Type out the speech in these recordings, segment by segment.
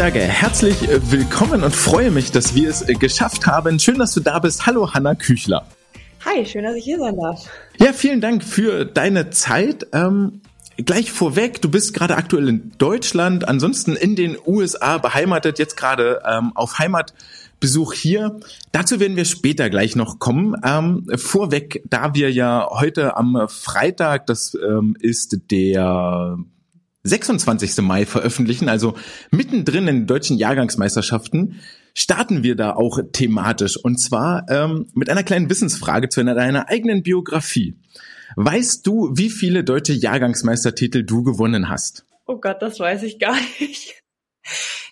sage herzlich willkommen und freue mich, dass wir es geschafft haben. Schön, dass du da bist. Hallo Hanna Küchler. Hi, schön, dass ich hier sein darf. Ja, vielen Dank für deine Zeit. Ähm, gleich vorweg, du bist gerade aktuell in Deutschland, ansonsten in den USA beheimatet, jetzt gerade ähm, auf Heimatbesuch hier. Dazu werden wir später gleich noch kommen. Ähm, vorweg, da wir ja heute am Freitag, das ähm, ist der 26. Mai veröffentlichen, also mittendrin in den deutschen Jahrgangsmeisterschaften, starten wir da auch thematisch und zwar ähm, mit einer kleinen Wissensfrage zu deiner eigenen Biografie. Weißt du, wie viele deutsche Jahrgangsmeistertitel du gewonnen hast? Oh Gott, das weiß ich gar nicht.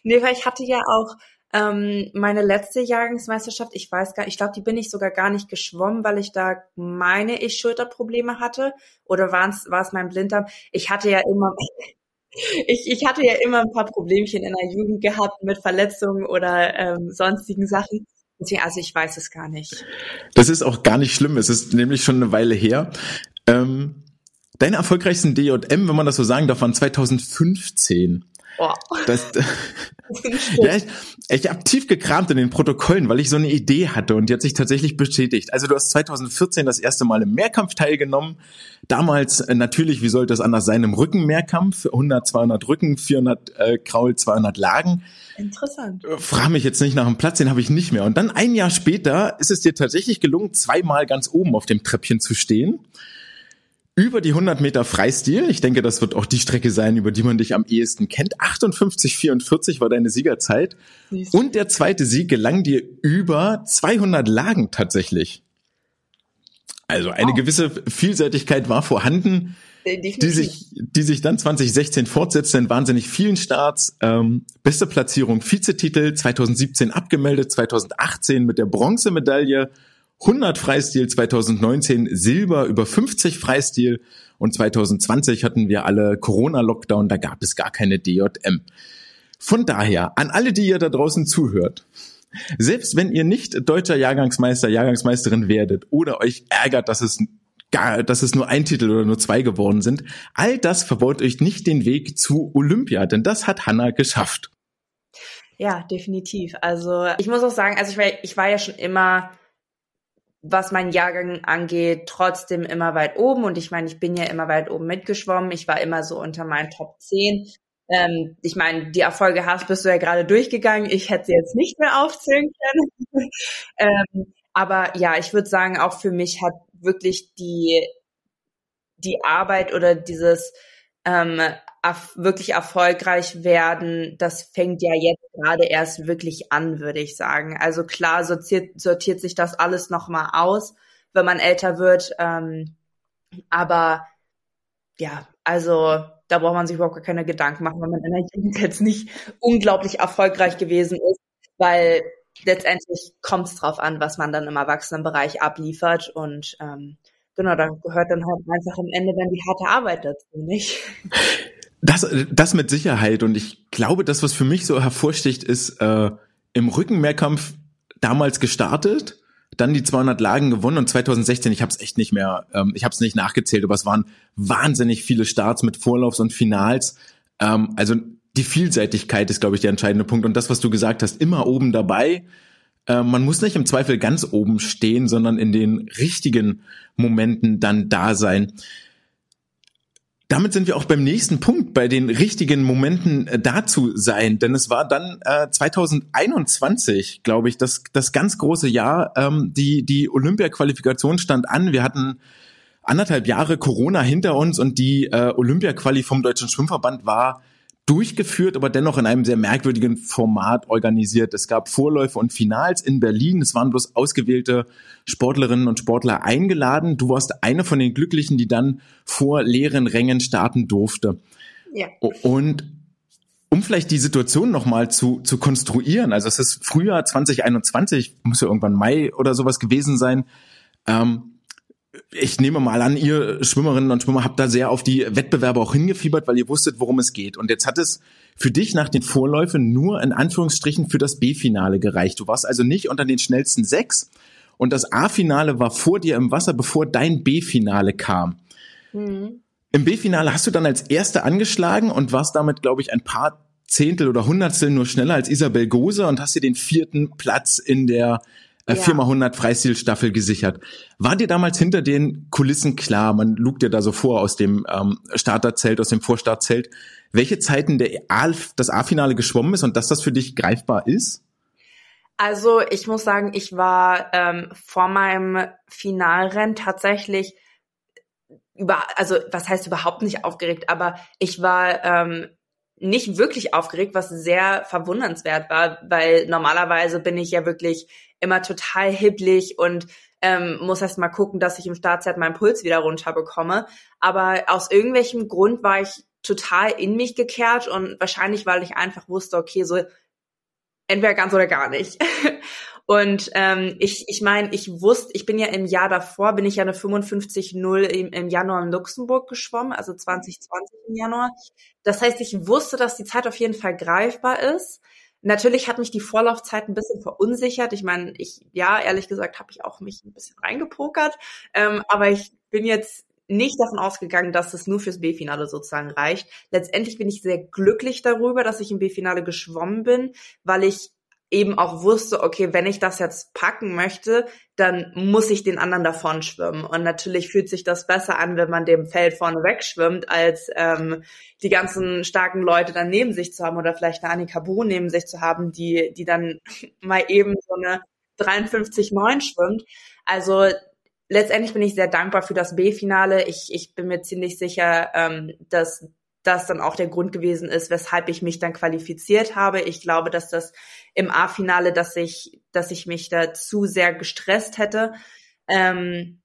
nee, weil ich hatte ja auch ähm, meine letzte Jahrgangsmeisterschaft, ich weiß gar, ich glaube, die bin ich sogar gar nicht geschwommen, weil ich da meine ich Schulterprobleme hatte oder war es war es mein Blinddarm? Ich hatte ja immer ich, ich hatte ja immer ein paar Problemchen in der Jugend gehabt mit Verletzungen oder ähm, sonstigen Sachen. Deswegen, also ich weiß es gar nicht. Das ist auch gar nicht schlimm. Es ist nämlich schon eine Weile her. Ähm, deine erfolgreichsten DJM, wenn man das so sagen darf, waren 2015. Oh. Das, ja, ich, ich habe tief gekramt in den Protokollen, weil ich so eine Idee hatte und die hat sich tatsächlich bestätigt. Also du hast 2014 das erste Mal im Mehrkampf teilgenommen. Damals äh, natürlich, wie sollte es anders sein, im Rückenmehrkampf. 100, 200 Rücken, 400 äh, Kraul, 200 Lagen. Interessant. Äh, frag mich jetzt nicht nach dem Platz, den habe ich nicht mehr. Und dann ein Jahr später ist es dir tatsächlich gelungen, zweimal ganz oben auf dem Treppchen zu stehen über die 100 Meter Freistil. Ich denke, das wird auch die Strecke sein, über die man dich am ehesten kennt. 58,44 war deine Siegerzeit. Und der zweite Sieg gelang dir über 200 Lagen tatsächlich. Also eine wow. gewisse Vielseitigkeit war vorhanden, Definitiv. die sich, die sich dann 2016 fortsetzte in wahnsinnig vielen Starts. Ähm, beste Platzierung, Vizetitel, 2017 abgemeldet, 2018 mit der Bronzemedaille 100 Freistil, 2019 Silber, über 50 Freistil und 2020 hatten wir alle Corona-Lockdown, da gab es gar keine DJM. Von daher, an alle, die ihr da draußen zuhört, selbst wenn ihr nicht deutscher Jahrgangsmeister, Jahrgangsmeisterin werdet oder euch ärgert, dass es gar, dass es nur ein Titel oder nur zwei geworden sind, all das verbaut euch nicht den Weg zu Olympia, denn das hat Hanna geschafft. Ja, definitiv. Also ich muss auch sagen, also ich war, ich war ja schon immer was mein Jahrgang angeht, trotzdem immer weit oben. Und ich meine, ich bin ja immer weit oben mitgeschwommen. Ich war immer so unter meinen Top 10. Ähm, ich meine, die Erfolge hast, bist du ja gerade durchgegangen. Ich hätte sie jetzt nicht mehr aufzählen können. ähm, aber ja, ich würde sagen, auch für mich hat wirklich die, die Arbeit oder dieses ähm, wirklich erfolgreich werden, das fängt ja jetzt gerade erst wirklich an, würde ich sagen. Also klar sortiert, sortiert sich das alles nochmal aus, wenn man älter wird. Ähm, aber ja, also da braucht man sich überhaupt keine Gedanken machen, wenn man in der Jugend jetzt nicht unglaublich erfolgreich gewesen ist, weil letztendlich kommt es drauf an, was man dann im Erwachsenenbereich abliefert und ähm, genau, da gehört dann halt einfach am Ende dann die harte Arbeit dazu, nicht? Das, das mit Sicherheit. Und ich glaube, das, was für mich so hervorsticht, ist äh, im Rückenmehrkampf damals gestartet, dann die 200 Lagen gewonnen und 2016, ich habe es echt nicht mehr, ähm, ich habe es nicht nachgezählt, aber es waren wahnsinnig viele Starts mit Vorlaufs und Finals. Ähm, also die Vielseitigkeit ist, glaube ich, der entscheidende Punkt. Und das, was du gesagt hast, immer oben dabei. Äh, man muss nicht im Zweifel ganz oben stehen, sondern in den richtigen Momenten dann da sein. Damit sind wir auch beim nächsten Punkt, bei den richtigen Momenten äh, dazu sein. Denn es war dann äh, 2021, glaube ich, das, das ganz große Jahr. Ähm, die die Olympia-Qualifikation stand an. Wir hatten anderthalb Jahre Corona hinter uns und die äh, Olympia-Quali vom Deutschen Schwimmverband war durchgeführt, aber dennoch in einem sehr merkwürdigen Format organisiert. Es gab Vorläufe und Finals in Berlin. Es waren bloß ausgewählte Sportlerinnen und Sportler eingeladen. Du warst eine von den Glücklichen, die dann vor leeren Rängen starten durfte. Ja. Und um vielleicht die Situation nochmal zu, zu konstruieren, also es ist Frühjahr 2021, muss ja irgendwann Mai oder sowas gewesen sein, ähm, ich nehme mal an, ihr Schwimmerinnen und Schwimmer habt da sehr auf die Wettbewerbe auch hingefiebert, weil ihr wusstet, worum es geht. Und jetzt hat es für dich nach den Vorläufen nur in Anführungsstrichen für das B-Finale gereicht. Du warst also nicht unter den schnellsten sechs und das A-Finale war vor dir im Wasser, bevor dein B-Finale kam. Mhm. Im B-Finale hast du dann als Erste angeschlagen und warst damit, glaube ich, ein paar Zehntel oder Hundertstel nur schneller als Isabel Gose und hast dir den vierten Platz in der äh, ja. 4x100 Freistilstaffel gesichert. War dir damals hinter den Kulissen klar, man lugt dir da so vor aus dem ähm, Starterzelt, aus dem Vorstartzelt, welche Zeiten der A, das A-Finale geschwommen ist und dass das für dich greifbar ist? Also ich muss sagen, ich war ähm, vor meinem Finalrennen tatsächlich über, also was heißt überhaupt nicht aufgeregt, aber ich war ähm, nicht wirklich aufgeregt, was sehr verwundernswert war, weil normalerweise bin ich ja wirklich immer total hibblig und ähm, muss erst mal gucken, dass ich im Startzeit meinen Puls wieder runterbekomme. Aber aus irgendwelchem Grund war ich total in mich gekehrt und wahrscheinlich, weil ich einfach wusste, okay, so entweder ganz oder gar nicht. Und ähm, ich, ich meine, ich wusste, ich bin ja im Jahr davor, bin ich ja eine 55-0 im, im Januar in Luxemburg geschwommen, also 2020 im Januar. Das heißt, ich wusste, dass die Zeit auf jeden Fall greifbar ist. Natürlich hat mich die Vorlaufzeit ein bisschen verunsichert. Ich meine, ich, ja, ehrlich gesagt, habe ich auch mich ein bisschen reingepokert. Ähm, aber ich bin jetzt nicht davon ausgegangen, dass es nur fürs B-Finale sozusagen reicht. Letztendlich bin ich sehr glücklich darüber, dass ich im B-Finale geschwommen bin, weil ich eben auch wusste, okay, wenn ich das jetzt packen möchte, dann muss ich den anderen davon schwimmen. Und natürlich fühlt sich das besser an, wenn man dem Feld vorne wegschwimmt, als ähm, die ganzen starken Leute dann neben sich zu haben oder vielleicht eine Annika Buh neben sich zu haben, die, die dann mal eben so eine 53,9 schwimmt. Also letztendlich bin ich sehr dankbar für das B-Finale. Ich, ich bin mir ziemlich sicher, ähm, dass das dann auch der Grund gewesen ist, weshalb ich mich dann qualifiziert habe. Ich glaube, dass das im A-Finale, dass ich, dass ich mich da zu sehr gestresst hätte. Ähm,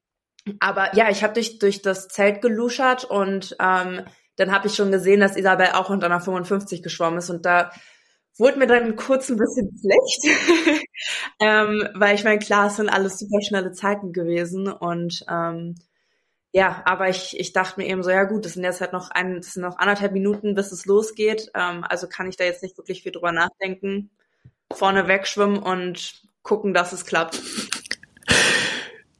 aber ja, ich habe durch, durch das Zelt geluschert und ähm, dann habe ich schon gesehen, dass Isabel auch unter einer 55 geschwommen ist und da wurde mir dann kurz ein bisschen schlecht, ähm, weil ich meine, klar, es sind alles super schnelle Zeiten gewesen und ähm, ja, aber ich, ich dachte mir eben so, ja gut, das sind jetzt halt noch ein, das sind noch anderthalb Minuten, bis es losgeht. Ähm, also kann ich da jetzt nicht wirklich viel drüber nachdenken. Vorne wegschwimmen und gucken, dass es klappt.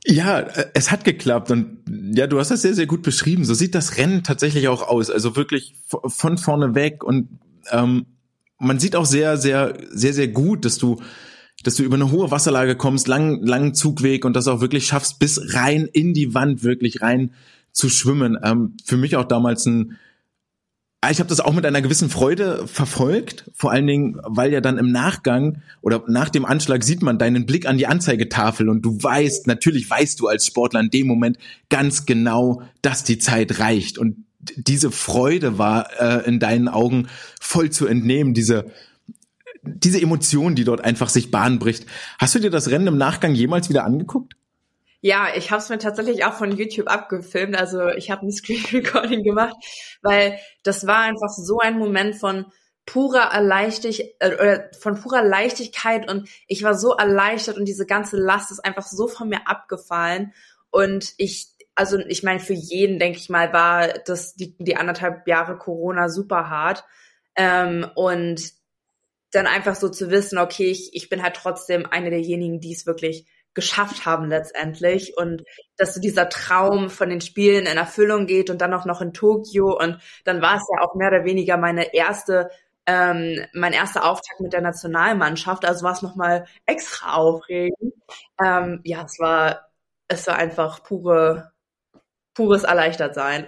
Ja, es hat geklappt und ja, du hast das sehr, sehr gut beschrieben. So sieht das Rennen tatsächlich auch aus. Also wirklich von vorne weg und ähm, man sieht auch sehr, sehr, sehr, sehr gut, dass du dass du über eine hohe Wasserlage kommst, lang, langen Zugweg und das auch wirklich schaffst, bis rein in die Wand wirklich rein zu schwimmen. Ähm, für mich auch damals ein ich habe das auch mit einer gewissen Freude verfolgt, vor allen Dingen, weil ja dann im Nachgang oder nach dem Anschlag sieht man deinen Blick an die Anzeigetafel und du weißt, natürlich weißt du als Sportler in dem Moment ganz genau, dass die Zeit reicht und diese Freude war äh, in deinen Augen voll zu entnehmen, diese diese Emotion, die dort einfach sich Bahn bricht. Hast du dir das Rennen im Nachgang jemals wieder angeguckt? Ja, ich habe es mir tatsächlich auch von YouTube abgefilmt. Also ich habe ein Screen Recording gemacht, weil das war einfach so ein Moment von purer Erleichtig äh, von purer Leichtigkeit. Und ich war so erleichtert und diese ganze Last ist einfach so von mir abgefallen. Und ich also ich meine für jeden denke ich mal war das die die anderthalb Jahre Corona super hart. Ähm, und dann einfach so zu wissen, okay, ich, ich bin halt trotzdem eine derjenigen, die es wirklich geschafft haben letztendlich und dass so dieser Traum von den Spielen in Erfüllung geht und dann auch noch in Tokio und dann war es ja auch mehr oder weniger meine erste ähm, mein erster Auftakt mit der Nationalmannschaft, also war es nochmal extra aufregend. Ähm, ja, es war es war einfach pure pures Erleichtertsein.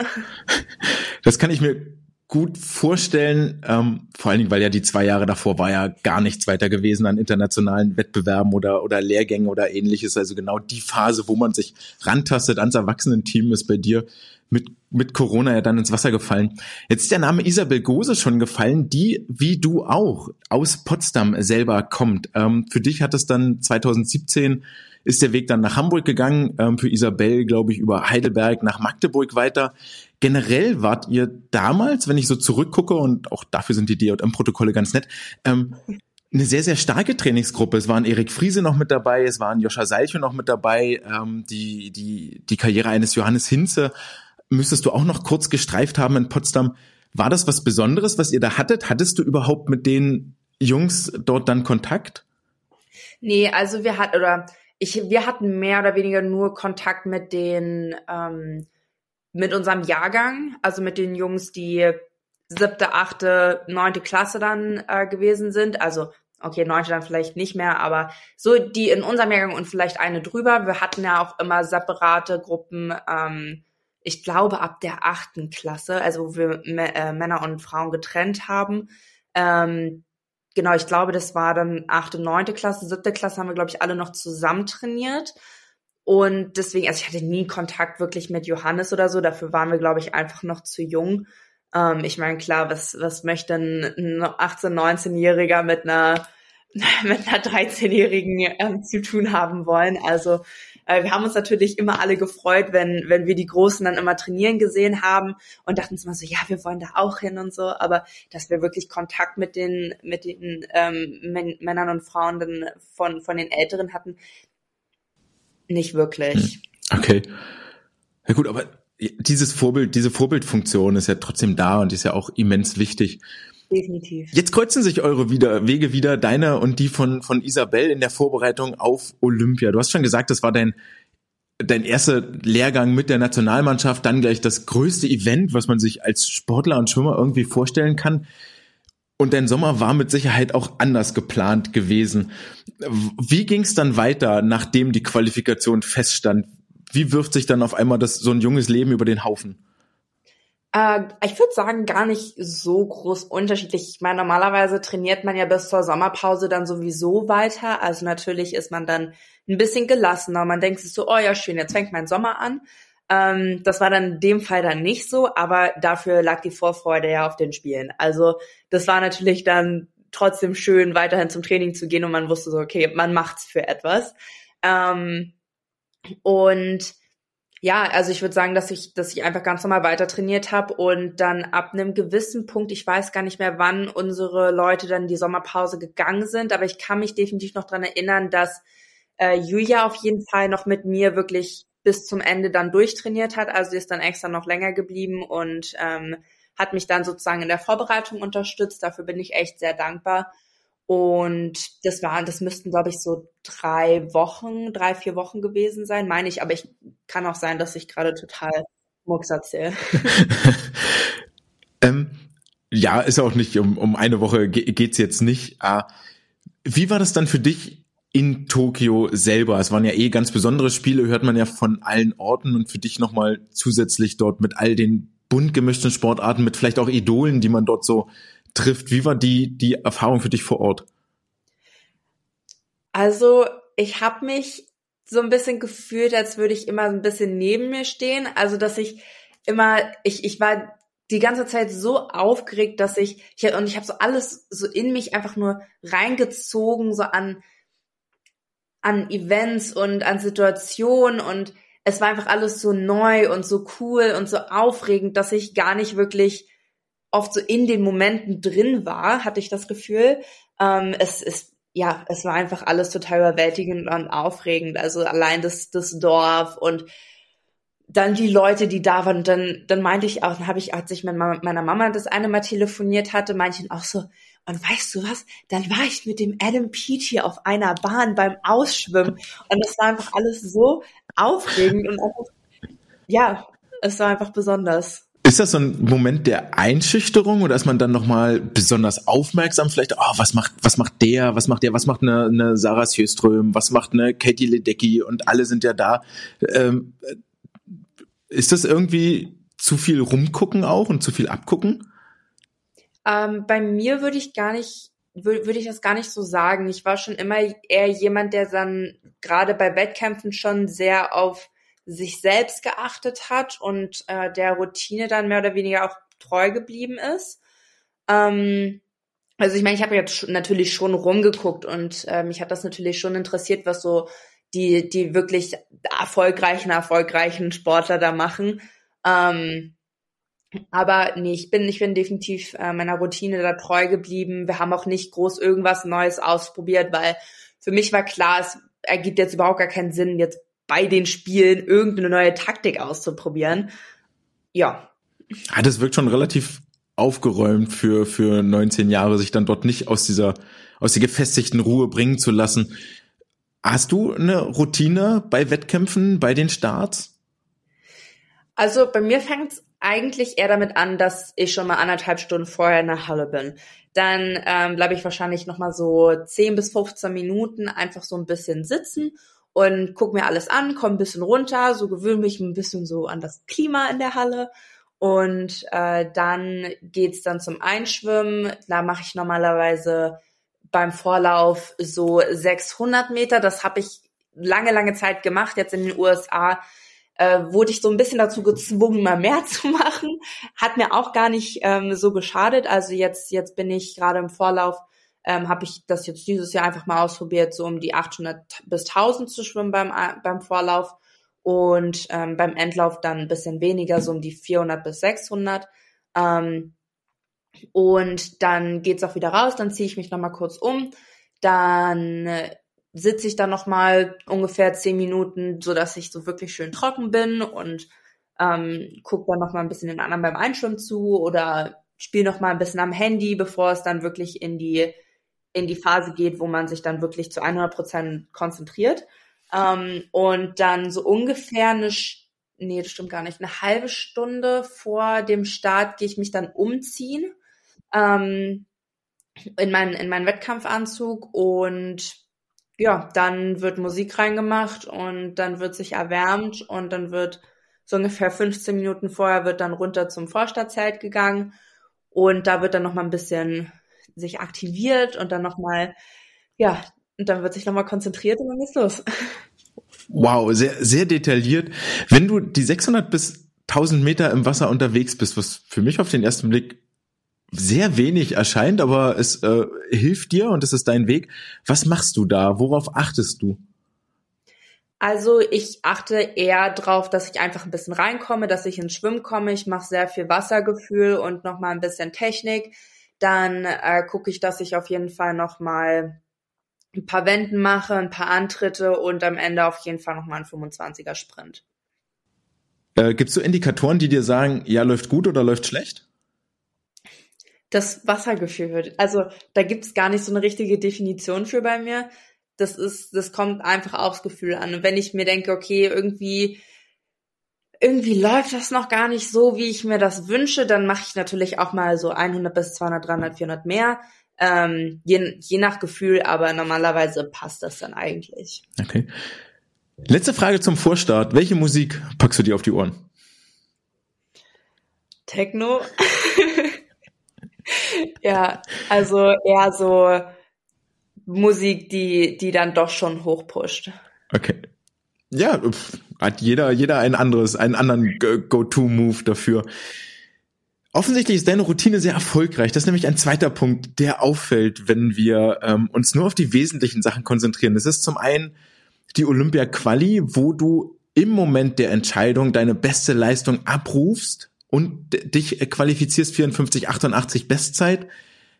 Das kann ich mir gut vorstellen, ähm, vor allen Dingen, weil ja die zwei Jahre davor war ja gar nichts weiter gewesen an internationalen Wettbewerben oder, oder Lehrgängen oder ähnliches. Also genau die Phase, wo man sich rantastet ans Erwachsenenteam ist bei dir mit, mit Corona ja dann ins Wasser gefallen. Jetzt ist der Name Isabel Gose schon gefallen, die, wie du auch, aus Potsdam selber kommt. Ähm, für dich hat es dann 2017 ist der Weg dann nach Hamburg gegangen, ähm, für Isabel, glaube ich, über Heidelberg nach Magdeburg weiter. Generell wart ihr damals, wenn ich so zurückgucke, und auch dafür sind die DJM-Protokolle ganz nett, ähm, eine sehr, sehr starke Trainingsgruppe. Es waren Erik Friese noch mit dabei, es waren Joscha Seilchen noch mit dabei, ähm, die, die, die Karriere eines Johannes Hinze müsstest du auch noch kurz gestreift haben in Potsdam. War das was Besonderes, was ihr da hattet? Hattest du überhaupt mit den Jungs dort dann Kontakt? Nee, also wir hatten, oder ich, wir hatten mehr oder weniger nur Kontakt mit den, ähm, mit unserem Jahrgang, also mit den Jungs, die siebte, achte, neunte Klasse dann äh, gewesen sind. Also okay, neunte dann vielleicht nicht mehr, aber so die in unserem Jahrgang und vielleicht eine drüber. Wir hatten ja auch immer separate Gruppen. Ähm, ich glaube ab der achten Klasse, also wo wir äh, Männer und Frauen getrennt haben. Ähm, genau, ich glaube, das war dann achte, neunte Klasse, siebte Klasse haben wir glaube ich alle noch zusammen trainiert. Und deswegen, also ich hatte nie Kontakt wirklich mit Johannes oder so. Dafür waren wir, glaube ich, einfach noch zu jung. Ähm, ich meine, klar, was, was möchte ein 18-, 19-Jähriger mit einer, mit einer 13-Jährigen ähm, zu tun haben wollen? Also, äh, wir haben uns natürlich immer alle gefreut, wenn, wenn wir die Großen dann immer trainieren gesehen haben und dachten uns mal so, ja, wir wollen da auch hin und so. Aber dass wir wirklich Kontakt mit den, mit den ähm, Männern und Frauen dann von, von den Älteren hatten, nicht wirklich. Hm. Okay. Ja gut, aber dieses Vorbild, diese Vorbildfunktion ist ja trotzdem da und ist ja auch immens wichtig. Definitiv. Jetzt kreuzen sich eure wieder, Wege wieder, deiner und die von, von Isabel in der Vorbereitung auf Olympia. Du hast schon gesagt, das war dein, dein erster Lehrgang mit der Nationalmannschaft, dann gleich das größte Event, was man sich als Sportler und Schwimmer irgendwie vorstellen kann. Und dein Sommer war mit Sicherheit auch anders geplant gewesen. Wie ging es dann weiter, nachdem die Qualifikation feststand? Wie wirft sich dann auf einmal das, so ein junges Leben über den Haufen? Äh, ich würde sagen, gar nicht so groß unterschiedlich. Ich meine, normalerweise trainiert man ja bis zur Sommerpause dann sowieso weiter. Also natürlich ist man dann ein bisschen gelassener. Man denkt sich so, oh ja, schön, jetzt fängt mein Sommer an. Ähm, das war dann in dem Fall dann nicht so, aber dafür lag die Vorfreude ja auf den Spielen. Also das war natürlich dann trotzdem schön, weiterhin zum Training zu gehen und man wusste so, okay, man macht's für etwas. Ähm, und ja, also ich würde sagen, dass ich, dass ich einfach ganz normal weiter trainiert habe und dann ab einem gewissen Punkt, ich weiß gar nicht mehr, wann unsere Leute dann die Sommerpause gegangen sind, aber ich kann mich definitiv noch dran erinnern, dass äh, Julia auf jeden Fall noch mit mir wirklich bis zum Ende dann durchtrainiert hat. Also sie ist dann extra noch länger geblieben und ähm, hat mich dann sozusagen in der Vorbereitung unterstützt. Dafür bin ich echt sehr dankbar. Und das waren, das müssten, glaube ich, so drei Wochen, drei, vier Wochen gewesen sein, meine ich. Aber ich kann auch sein, dass ich gerade total Mucks erzähle. ähm, ja, ist auch nicht, um, um eine Woche geht's jetzt nicht. Äh, wie war das dann für dich in Tokio selber. Es waren ja eh ganz besondere Spiele, hört man ja von allen Orten und für dich nochmal zusätzlich dort mit all den bunt gemischten Sportarten, mit vielleicht auch Idolen, die man dort so trifft. Wie war die, die Erfahrung für dich vor Ort? Also ich habe mich so ein bisschen gefühlt, als würde ich immer ein bisschen neben mir stehen. Also dass ich immer, ich, ich war die ganze Zeit so aufgeregt, dass ich, ich und ich habe so alles so in mich einfach nur reingezogen, so an an Events und an Situationen und es war einfach alles so neu und so cool und so aufregend, dass ich gar nicht wirklich oft so in den Momenten drin war, hatte ich das Gefühl. Ähm, es ist ja, es war einfach alles total überwältigend und aufregend. Also allein das, das Dorf und dann die Leute, die da waren. Dann, dann meinte ich auch, dann habe ich, als ich mit meiner Mama das eine Mal telefoniert hatte, meinte ich auch so, und weißt du was? Dann war ich mit dem Adam Peach auf einer Bahn beim Ausschwimmen. Und es war einfach alles so aufregend und einfach, ja, es war einfach besonders. Ist das so ein Moment der Einschüchterung oder ist man dann nochmal besonders aufmerksam? Vielleicht, oh, was macht, was macht der, was macht der, was macht eine, eine Sarah Sjöström, was macht eine Katie Ledecky und alle sind ja da. Ähm, ist das irgendwie zu viel rumgucken auch und zu viel abgucken? Ähm, bei mir würde ich gar nicht, würde würd ich das gar nicht so sagen. Ich war schon immer eher jemand, der dann gerade bei Wettkämpfen schon sehr auf sich selbst geachtet hat und äh, der Routine dann mehr oder weniger auch treu geblieben ist. Ähm, also ich meine, ich habe jetzt natürlich schon rumgeguckt und äh, mich hat das natürlich schon interessiert, was so die, die wirklich erfolgreichen, erfolgreichen Sportler da machen. Ähm, aber nee, ich bin, ich bin definitiv äh, meiner Routine da treu geblieben. Wir haben auch nicht groß irgendwas Neues ausprobiert, weil für mich war klar, es ergibt jetzt überhaupt gar keinen Sinn, jetzt bei den Spielen irgendeine neue Taktik auszuprobieren. Ja. ja das wirkt schon relativ aufgeräumt für, für 19 Jahre, sich dann dort nicht aus dieser, aus der gefestigten Ruhe bringen zu lassen. Hast du eine Routine bei Wettkämpfen, bei den Starts? Also bei mir fängt eigentlich eher damit an, dass ich schon mal anderthalb Stunden vorher in der Halle bin. Dann ähm, bleibe ich wahrscheinlich noch mal so 10 bis 15 Minuten einfach so ein bisschen sitzen und guck mir alles an, komme ein bisschen runter, so gewöhne mich ein bisschen so an das Klima in der Halle und äh, dann geht's dann zum Einschwimmen. Da mache ich normalerweise beim Vorlauf so 600 Meter. Das habe ich lange, lange Zeit gemacht. Jetzt in den USA äh, wurde ich so ein bisschen dazu gezwungen, mal mehr zu machen. Hat mir auch gar nicht ähm, so geschadet. Also jetzt, jetzt bin ich gerade im Vorlauf ähm, habe ich das jetzt dieses Jahr einfach mal ausprobiert, so um die 800 bis 1000 zu schwimmen beim, beim Vorlauf und ähm, beim Endlauf dann ein bisschen weniger, so um die 400 bis 600. Ähm, und dann geht's auch wieder raus, dann ziehe ich mich nochmal kurz um, dann äh, sitze ich dann nochmal ungefähr 10 Minuten, so dass ich so wirklich schön trocken bin und ähm, gucke dann nochmal ein bisschen den anderen beim Einschwimmen zu oder spiele nochmal ein bisschen am Handy, bevor es dann wirklich in die in die Phase geht, wo man sich dann wirklich zu 100 Prozent konzentriert. Ähm, und dann so ungefähr eine, nee, das stimmt gar nicht, eine halbe Stunde vor dem Start gehe ich mich dann umziehen ähm, in meinen in meinen Wettkampfanzug und ja, dann wird Musik reingemacht und dann wird sich erwärmt und dann wird so ungefähr 15 Minuten vorher wird dann runter zum Vorstadtzelt gegangen und da wird dann noch mal ein bisschen sich aktiviert und dann nochmal, ja, und dann wird sich nochmal konzentriert und dann geht's los. Wow, sehr, sehr detailliert. Wenn du die 600 bis 1000 Meter im Wasser unterwegs bist, was für mich auf den ersten Blick sehr wenig erscheint, aber es äh, hilft dir und es ist dein Weg. Was machst du da? Worauf achtest du? Also ich achte eher drauf, dass ich einfach ein bisschen reinkomme, dass ich ins Schwimmen komme. Ich mache sehr viel Wassergefühl und nochmal ein bisschen Technik dann äh, gucke ich, dass ich auf jeden Fall nochmal ein paar Wenden mache, ein paar Antritte und am Ende auf jeden Fall nochmal ein 25er Sprint. Äh, Gibt es so Indikatoren, die dir sagen, ja, läuft gut oder läuft schlecht? Das Wassergefühl wird. Also da gibt es gar nicht so eine richtige Definition für bei mir. Das ist, das kommt einfach aufs Gefühl an. Und wenn ich mir denke, okay, irgendwie irgendwie läuft das noch gar nicht so, wie ich mir das wünsche, dann mache ich natürlich auch mal so 100 bis 200, 300, 400 mehr. Ähm, je, je nach Gefühl, aber normalerweise passt das dann eigentlich. Okay. Letzte Frage zum Vorstart. Welche Musik packst du dir auf die Ohren? Techno. ja, also eher so Musik, die, die dann doch schon hochpusht. Okay. Ja, hat jeder, jeder ein anderes, einen anderen Go-To-Move dafür. Offensichtlich ist deine Routine sehr erfolgreich. Das ist nämlich ein zweiter Punkt, der auffällt, wenn wir ähm, uns nur auf die wesentlichen Sachen konzentrieren. Das ist zum einen die Olympia-Quali, wo du im Moment der Entscheidung deine beste Leistung abrufst und dich qualifizierst 54, 88 Bestzeit.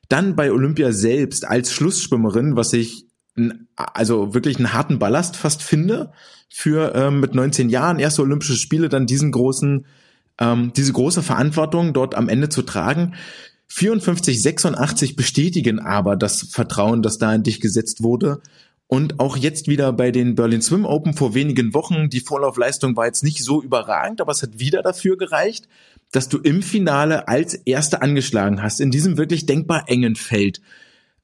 Dann bei Olympia selbst als Schlussschwimmerin, was ich also wirklich einen harten Ballast fast finde für ähm, mit 19 Jahren erste Olympische Spiele dann diesen großen ähm, diese große Verantwortung dort am Ende zu tragen. 54, 86 bestätigen aber das Vertrauen, das da in dich gesetzt wurde. Und auch jetzt wieder bei den Berlin Swim Open vor wenigen Wochen, die Vorlaufleistung war jetzt nicht so überragend, aber es hat wieder dafür gereicht, dass du im Finale als Erste angeschlagen hast, in diesem wirklich denkbar engen Feld.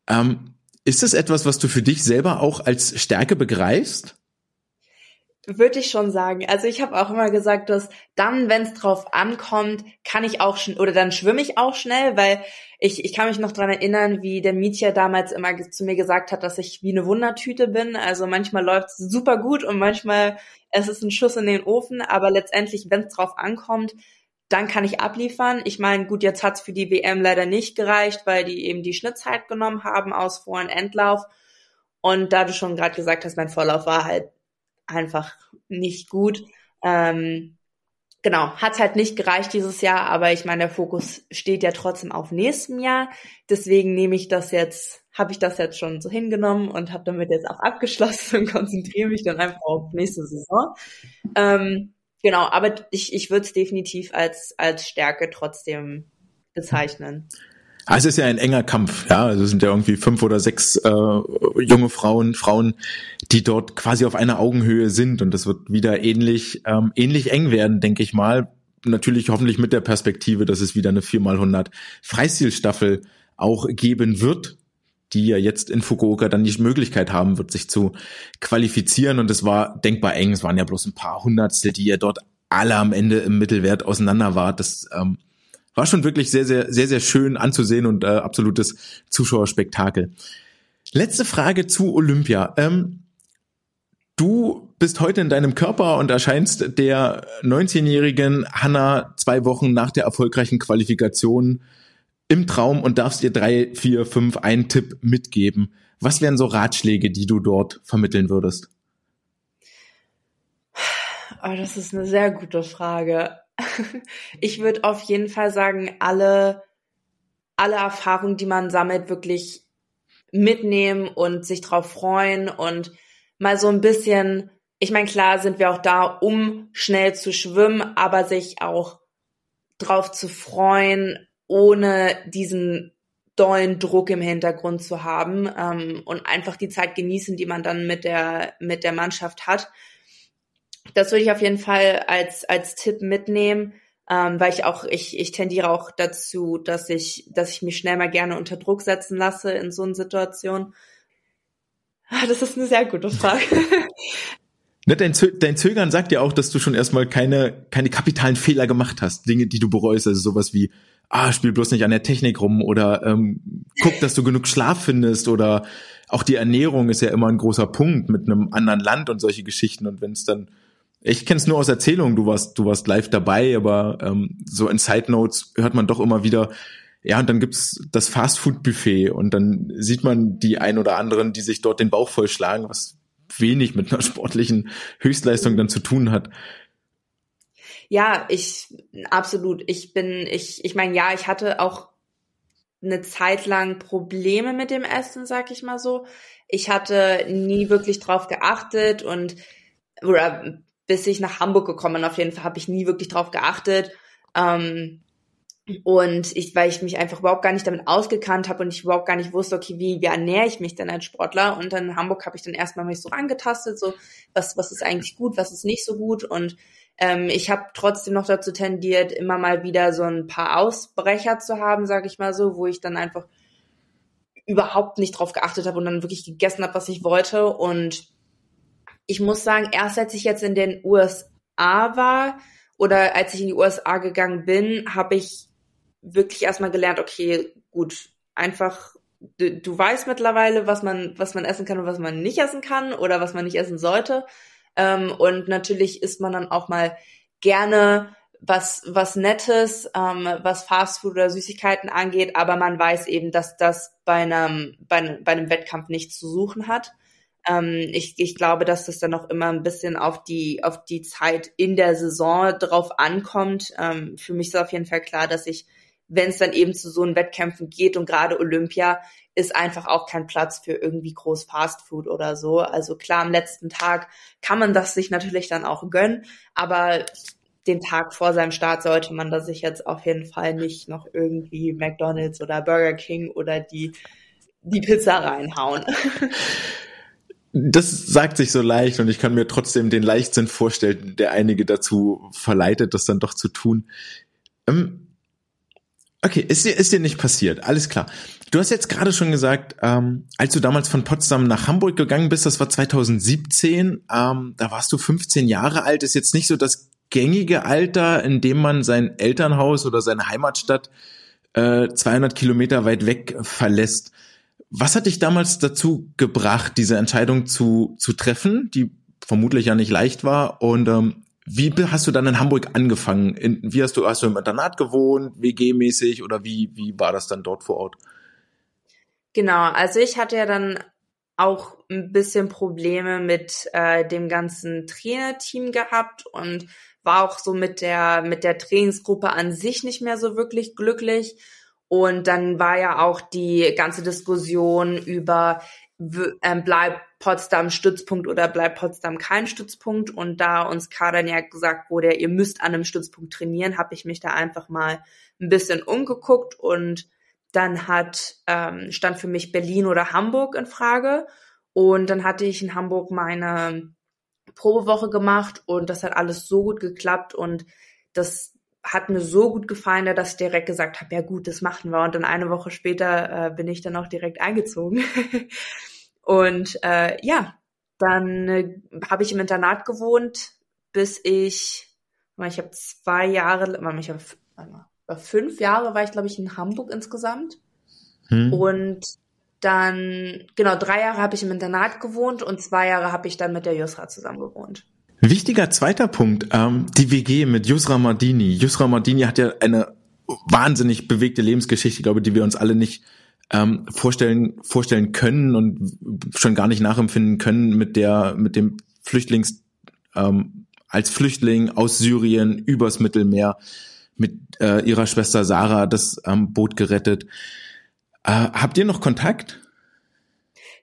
Ähm, ist das etwas, was du für dich selber auch als Stärke begreifst? Würde ich schon sagen. Also ich habe auch immer gesagt, dass dann, wenn es drauf ankommt, kann ich auch schon oder dann schwimme ich auch schnell, weil ich, ich kann mich noch dran erinnern, wie der Mietja damals immer zu mir gesagt hat, dass ich wie eine Wundertüte bin. Also manchmal läuft es super gut und manchmal es ist ein Schuss in den Ofen, aber letztendlich, wenn es drauf ankommt, dann kann ich abliefern. Ich meine, gut, jetzt hat's für die WM leider nicht gereicht, weil die eben die Schnittzeit genommen haben aus Vor- und Endlauf. Und da du schon gerade gesagt hast, mein Vorlauf war halt einfach nicht gut. Ähm, genau, hat's halt nicht gereicht dieses Jahr, aber ich meine, der Fokus steht ja trotzdem auf nächstem Jahr. Deswegen nehme ich das jetzt, habe ich das jetzt schon so hingenommen und habe damit jetzt auch abgeschlossen und konzentriere mich dann einfach auf nächste Saison. Ähm, Genau, aber ich, ich würde es definitiv als, als Stärke trotzdem bezeichnen. Also es ist ja ein enger Kampf, ja. Also es sind ja irgendwie fünf oder sechs äh, junge Frauen, Frauen, die dort quasi auf einer Augenhöhe sind und das wird wieder ähnlich, ähm, ähnlich eng werden, denke ich mal. natürlich hoffentlich mit der Perspektive, dass es wieder eine 4x100 Freistilstaffel auch geben wird, die ja jetzt in Fukuoka dann die Möglichkeit haben wird, sich zu qualifizieren. Und es war denkbar eng. Es waren ja bloß ein paar Hundertstel, die ja dort alle am Ende im Mittelwert auseinander war. Das ähm, war schon wirklich sehr, sehr, sehr, sehr schön anzusehen und äh, absolutes Zuschauerspektakel. Letzte Frage zu Olympia. Ähm, du bist heute in deinem Körper und erscheinst der 19-jährigen Hanna zwei Wochen nach der erfolgreichen Qualifikation im Traum und darfst ihr drei, vier, fünf einen Tipp mitgeben. Was wären so Ratschläge, die du dort vermitteln würdest? Oh, das ist eine sehr gute Frage. Ich würde auf jeden Fall sagen, alle, alle Erfahrungen, die man sammelt, wirklich mitnehmen und sich drauf freuen und mal so ein bisschen, ich meine, klar sind wir auch da, um schnell zu schwimmen, aber sich auch drauf zu freuen, ohne diesen dollen Druck im Hintergrund zu haben ähm, und einfach die Zeit genießen, die man dann mit der mit der Mannschaft hat. Das würde ich auf jeden Fall als als Tipp mitnehmen ähm, weil ich auch, ich, ich tendiere auch dazu, dass ich, dass ich mich schnell mal gerne unter Druck setzen lasse in so einer Situation. Ah, das ist eine sehr gute Frage. Ne, dein, dein Zögern sagt ja auch, dass du schon erstmal keine, keine kapitalen Fehler gemacht hast. Dinge, die du bereust, also sowas wie, ah, spiel bloß nicht an der Technik rum oder ähm, guck, dass du genug Schlaf findest oder auch die Ernährung ist ja immer ein großer Punkt mit einem anderen Land und solche Geschichten. Und wenn es dann ich kenne es nur aus Erzählungen, du warst, du warst live dabei, aber ähm, so in Side Notes hört man doch immer wieder, ja, und dann gibt's das Fastfood-Buffet und dann sieht man die ein oder anderen, die sich dort den Bauch vollschlagen, was wenig mit einer sportlichen Höchstleistung dann zu tun hat. Ja, ich absolut. Ich bin, ich, ich meine, ja, ich hatte auch eine Zeit lang Probleme mit dem Essen, sag ich mal so. Ich hatte nie wirklich drauf geachtet und oder bis ich nach Hamburg gekommen bin. Auf jeden Fall habe ich nie wirklich drauf geachtet. Ähm, und ich, weil ich mich einfach überhaupt gar nicht damit ausgekannt habe und ich überhaupt gar nicht wusste, okay, wie, wie ernähre ich mich denn als Sportler? Und dann in Hamburg habe ich dann erstmal mich so angetastet, so was, was ist eigentlich gut, was ist nicht so gut. Und ähm, ich habe trotzdem noch dazu tendiert, immer mal wieder so ein paar Ausbrecher zu haben, sage ich mal so, wo ich dann einfach überhaupt nicht drauf geachtet habe und dann wirklich gegessen habe, was ich wollte. Und ich muss sagen, erst als ich jetzt in den USA war oder als ich in die USA gegangen bin, habe ich wirklich erstmal gelernt, okay, gut, einfach du, du weißt mittlerweile, was man was man essen kann und was man nicht essen kann oder was man nicht essen sollte. Ähm, und natürlich isst man dann auch mal gerne was was Nettes, ähm, was Fastfood oder Süßigkeiten angeht, aber man weiß eben, dass das bei einem bei, bei einem Wettkampf nichts zu suchen hat. Ähm, ich, ich glaube, dass das dann auch immer ein bisschen auf die, auf die Zeit in der Saison drauf ankommt. Ähm, für mich ist auf jeden Fall klar, dass ich, wenn es dann eben zu so einen Wettkämpfen geht und gerade Olympia, ist einfach auch kein Platz für irgendwie groß Fast Food oder so. Also klar, am letzten Tag kann man das sich natürlich dann auch gönnen, aber den Tag vor seinem Start sollte man da sich jetzt auf jeden Fall nicht noch irgendwie McDonald's oder Burger King oder die, die Pizza reinhauen. das sagt sich so leicht und ich kann mir trotzdem den Leichtsinn vorstellen, der einige dazu verleitet, das dann doch zu tun. Ähm, okay, ist dir, ist dir nicht passiert, alles klar. Du hast jetzt gerade schon gesagt, ähm, als du damals von Potsdam nach Hamburg gegangen bist, das war 2017, ähm, da warst du 15 Jahre alt, ist jetzt nicht so das gängige Alter, in dem man sein Elternhaus oder seine Heimatstadt äh, 200 Kilometer weit weg verlässt. Was hat dich damals dazu gebracht, diese Entscheidung zu, zu treffen, die vermutlich ja nicht leicht war? Und ähm, wie hast du dann in Hamburg angefangen? In, wie hast du, hast du im Internat gewohnt, WG-mäßig oder wie, wie war das dann dort vor Ort? Genau, also ich hatte ja dann auch ein bisschen Probleme mit äh, dem ganzen Trainerteam gehabt und war auch so mit der mit der Trainingsgruppe an sich nicht mehr so wirklich glücklich und dann war ja auch die ganze Diskussion über, ähm, bleibt Potsdam Stützpunkt oder bleibt Potsdam kein Stützpunkt. Und da uns Kadern ja gesagt wurde, ihr müsst an einem Stützpunkt trainieren, habe ich mich da einfach mal ein bisschen umgeguckt und dann hat ähm, stand für mich Berlin oder Hamburg in Frage. Und dann hatte ich in Hamburg meine Probewoche gemacht und das hat alles so gut geklappt und das hat mir so gut gefallen, dass ich direkt gesagt habe, ja gut, das machen wir. Und dann eine Woche später äh, bin ich dann auch direkt eingezogen. und äh, ja, dann äh, habe ich im Internat gewohnt, bis ich, ich habe zwei Jahre, ich habe fünf Jahre war ich, glaube ich, in Hamburg insgesamt. Hm. Und dann, genau, drei Jahre habe ich im Internat gewohnt und zwei Jahre habe ich dann mit der Yusra zusammen gewohnt. Wichtiger zweiter Punkt, ähm, die WG mit Yusra Mardini. Yusra Mardini hat ja eine wahnsinnig bewegte Lebensgeschichte, glaube die wir uns alle nicht ähm, vorstellen vorstellen können und schon gar nicht nachempfinden können mit der mit dem Flüchtlings ähm, als Flüchtling aus Syrien übers Mittelmeer mit äh, ihrer Schwester Sarah das ähm, Boot gerettet. Äh, habt ihr noch Kontakt?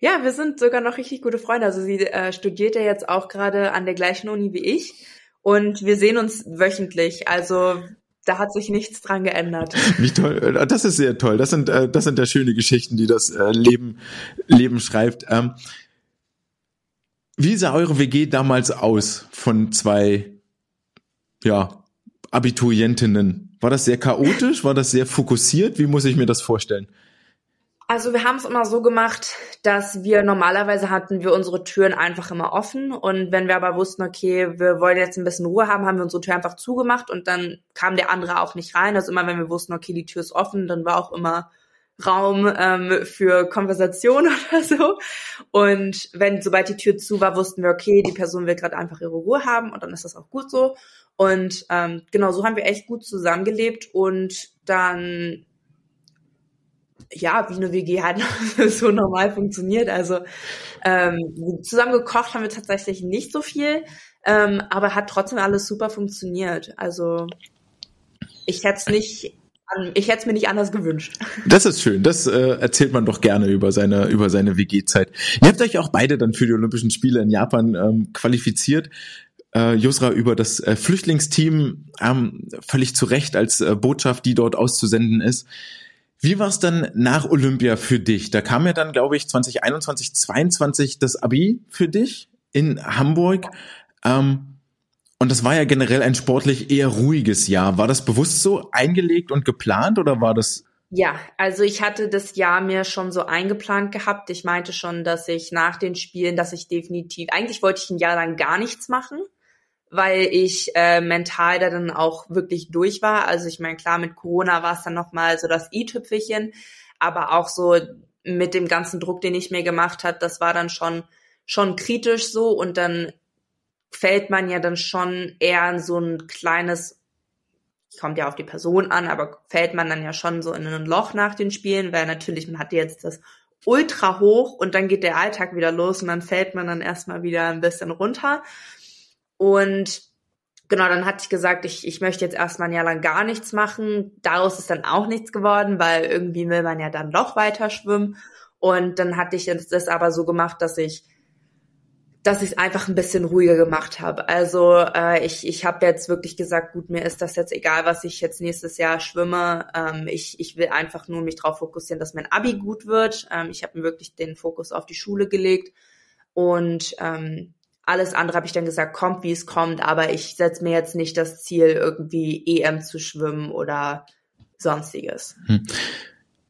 Ja, wir sind sogar noch richtig gute Freunde. Also sie äh, studiert ja jetzt auch gerade an der gleichen Uni wie ich und wir sehen uns wöchentlich. Also da hat sich nichts dran geändert. Wie toll, äh, das ist sehr toll. Das sind äh, das sind ja schöne Geschichten, die das äh, Leben Leben schreibt. Ähm, wie sah eure WG damals aus von zwei ja Abiturientinnen? War das sehr chaotisch? War das sehr fokussiert? Wie muss ich mir das vorstellen? Also wir haben es immer so gemacht, dass wir normalerweise hatten wir unsere Türen einfach immer offen und wenn wir aber wussten, okay, wir wollen jetzt ein bisschen Ruhe haben, haben wir unsere Tür einfach zugemacht und dann kam der andere auch nicht rein. Also immer wenn wir wussten, okay, die Tür ist offen, dann war auch immer Raum ähm, für Konversation oder so. Und wenn sobald die Tür zu war, wussten wir, okay, die Person will gerade einfach ihre Ruhe haben und dann ist das auch gut so. Und ähm, genau so haben wir echt gut zusammengelebt und dann ja, wie eine WG halt so normal funktioniert. Also ähm, zusammen gekocht haben wir tatsächlich nicht so viel, ähm, aber hat trotzdem alles super funktioniert. Also ich hätte es nicht ich hätte es mir nicht anders gewünscht. Das ist schön. Das äh, erzählt man doch gerne über seine über seine WG-Zeit. Ihr habt euch auch beide dann für die Olympischen Spiele in Japan ähm, qualifiziert. Äh, Yusra über das äh, Flüchtlingsteam ähm, völlig zu Recht als äh, Botschaft, die dort auszusenden ist. Wie war es dann nach Olympia für dich? Da kam ja dann, glaube ich, 2021, 22 das Abi für dich in Hamburg. Ähm, und das war ja generell ein sportlich eher ruhiges Jahr. War das bewusst so eingelegt und geplant oder war das? Ja, also ich hatte das Jahr mir schon so eingeplant gehabt. Ich meinte schon, dass ich nach den Spielen, dass ich definitiv, eigentlich wollte ich ein Jahr lang gar nichts machen weil ich äh, mental da dann auch wirklich durch war. Also ich meine, klar, mit Corona war es dann nochmal so das i-Tüpfelchen, aber auch so mit dem ganzen Druck, den ich mir gemacht hat, das war dann schon, schon kritisch so und dann fällt man ja dann schon eher in so ein kleines, kommt ja auf die Person an, aber fällt man dann ja schon so in ein Loch nach den Spielen, weil natürlich man hat jetzt das ultra hoch und dann geht der Alltag wieder los und dann fällt man dann erstmal wieder ein bisschen runter. Und genau, dann hatte ich gesagt, ich, ich möchte jetzt erstmal ein Jahr lang gar nichts machen. Daraus ist dann auch nichts geworden, weil irgendwie will man ja dann doch weiter schwimmen. Und dann hatte ich das aber so gemacht, dass ich dass ich es einfach ein bisschen ruhiger gemacht habe. Also äh, ich, ich habe jetzt wirklich gesagt, gut, mir ist das jetzt egal, was ich jetzt nächstes Jahr schwimme. Ähm, ich, ich will einfach nur mich darauf fokussieren, dass mein Abi gut wird. Ähm, ich habe mir wirklich den Fokus auf die Schule gelegt und ähm, alles andere habe ich dann gesagt, kommt wie es kommt, aber ich setze mir jetzt nicht das Ziel, irgendwie EM zu schwimmen oder sonstiges. Hm.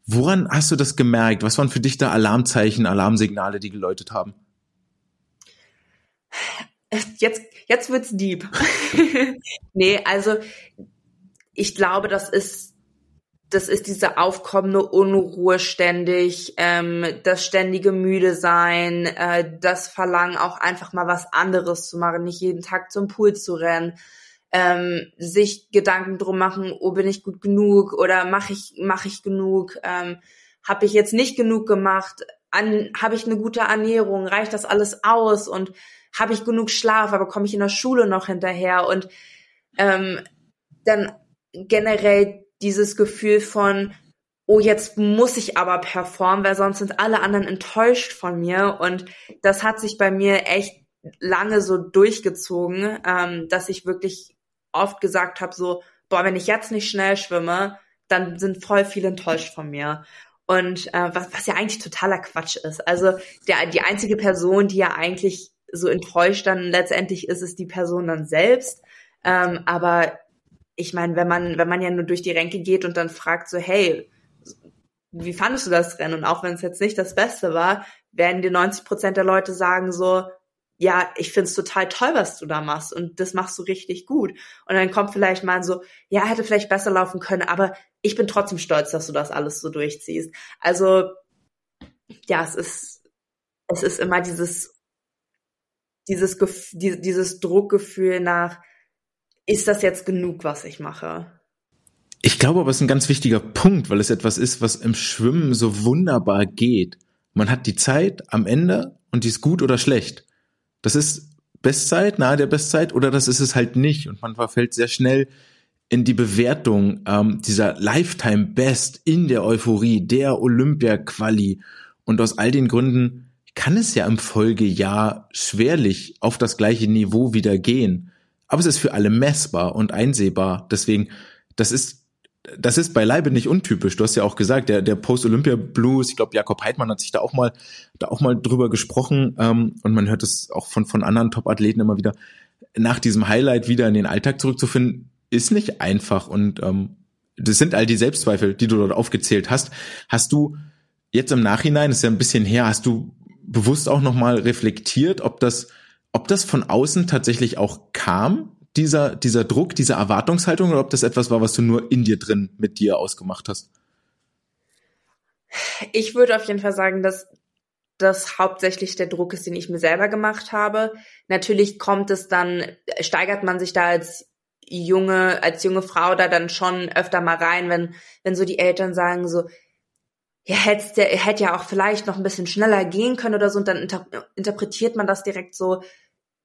Woran hast du das gemerkt? Was waren für dich da Alarmzeichen, Alarmsignale, die geläutet haben? Jetzt, jetzt wird's deep. nee, also ich glaube, das ist das ist diese aufkommende Unruhe ständig, ähm, das ständige müde sein, äh, das Verlangen auch einfach mal was anderes zu machen, nicht jeden Tag zum Pool zu rennen, ähm, sich Gedanken drum machen, oh bin ich gut genug oder mache ich mache ich genug, ähm, habe ich jetzt nicht genug gemacht, an habe ich eine gute Ernährung, reicht das alles aus und habe ich genug Schlaf, aber komme ich in der Schule noch hinterher? Und ähm, dann generell dieses Gefühl von, oh, jetzt muss ich aber performen, weil sonst sind alle anderen enttäuscht von mir. Und das hat sich bei mir echt lange so durchgezogen, ähm, dass ich wirklich oft gesagt habe, so, boah, wenn ich jetzt nicht schnell schwimme, dann sind voll viele enttäuscht von mir. Und äh, was, was ja eigentlich totaler Quatsch ist. Also der, die einzige Person, die ja eigentlich so enttäuscht dann letztendlich ist, ist die Person dann selbst. Ähm, aber ich meine, wenn man, wenn man ja nur durch die Ränke geht und dann fragt so, hey, wie fandest du das Rennen? Und auch wenn es jetzt nicht das Beste war, werden dir 90 Prozent der Leute sagen so, ja, ich find's total toll, was du da machst und das machst du richtig gut. Und dann kommt vielleicht mal so, ja, hätte vielleicht besser laufen können, aber ich bin trotzdem stolz, dass du das alles so durchziehst. Also, ja, es ist, es ist immer dieses, dieses, dieses Druckgefühl nach, ist das jetzt genug, was ich mache? Ich glaube aber, es ist ein ganz wichtiger Punkt, weil es etwas ist, was im Schwimmen so wunderbar geht. Man hat die Zeit am Ende und die ist gut oder schlecht. Das ist Bestzeit, nahe der Bestzeit, oder das ist es halt nicht. Und man verfällt sehr schnell in die Bewertung ähm, dieser Lifetime Best in der Euphorie, der Olympia-Quali. Und aus all den Gründen kann es ja im Folgejahr schwerlich auf das gleiche Niveau wieder gehen. Aber es ist für alle messbar und einsehbar. Deswegen, das ist das ist beileibe nicht untypisch. Du hast ja auch gesagt, der, der Post-Olympia-Blues, ich glaube, Jakob Heidmann hat sich da auch mal, da auch mal drüber gesprochen, ähm, und man hört es auch von, von anderen Top-Athleten immer wieder, nach diesem Highlight wieder in den Alltag zurückzufinden, ist nicht einfach. Und ähm, das sind all die Selbstzweifel, die du dort aufgezählt hast. Hast du jetzt im Nachhinein, ist ja ein bisschen her, hast du bewusst auch nochmal reflektiert, ob das, ob das von außen tatsächlich auch kam, dieser, dieser Druck, diese Erwartungshaltung oder ob das etwas war, was du nur in dir drin mit dir ausgemacht hast? Ich würde auf jeden Fall sagen, dass das hauptsächlich der Druck ist, den ich mir selber gemacht habe. Natürlich kommt es dann, steigert man sich da als junge, als junge Frau da dann schon öfter mal rein, wenn, wenn so die Eltern sagen so, ja, hätte, hätte ja auch vielleicht noch ein bisschen schneller gehen können oder so und dann inter interpretiert man das direkt so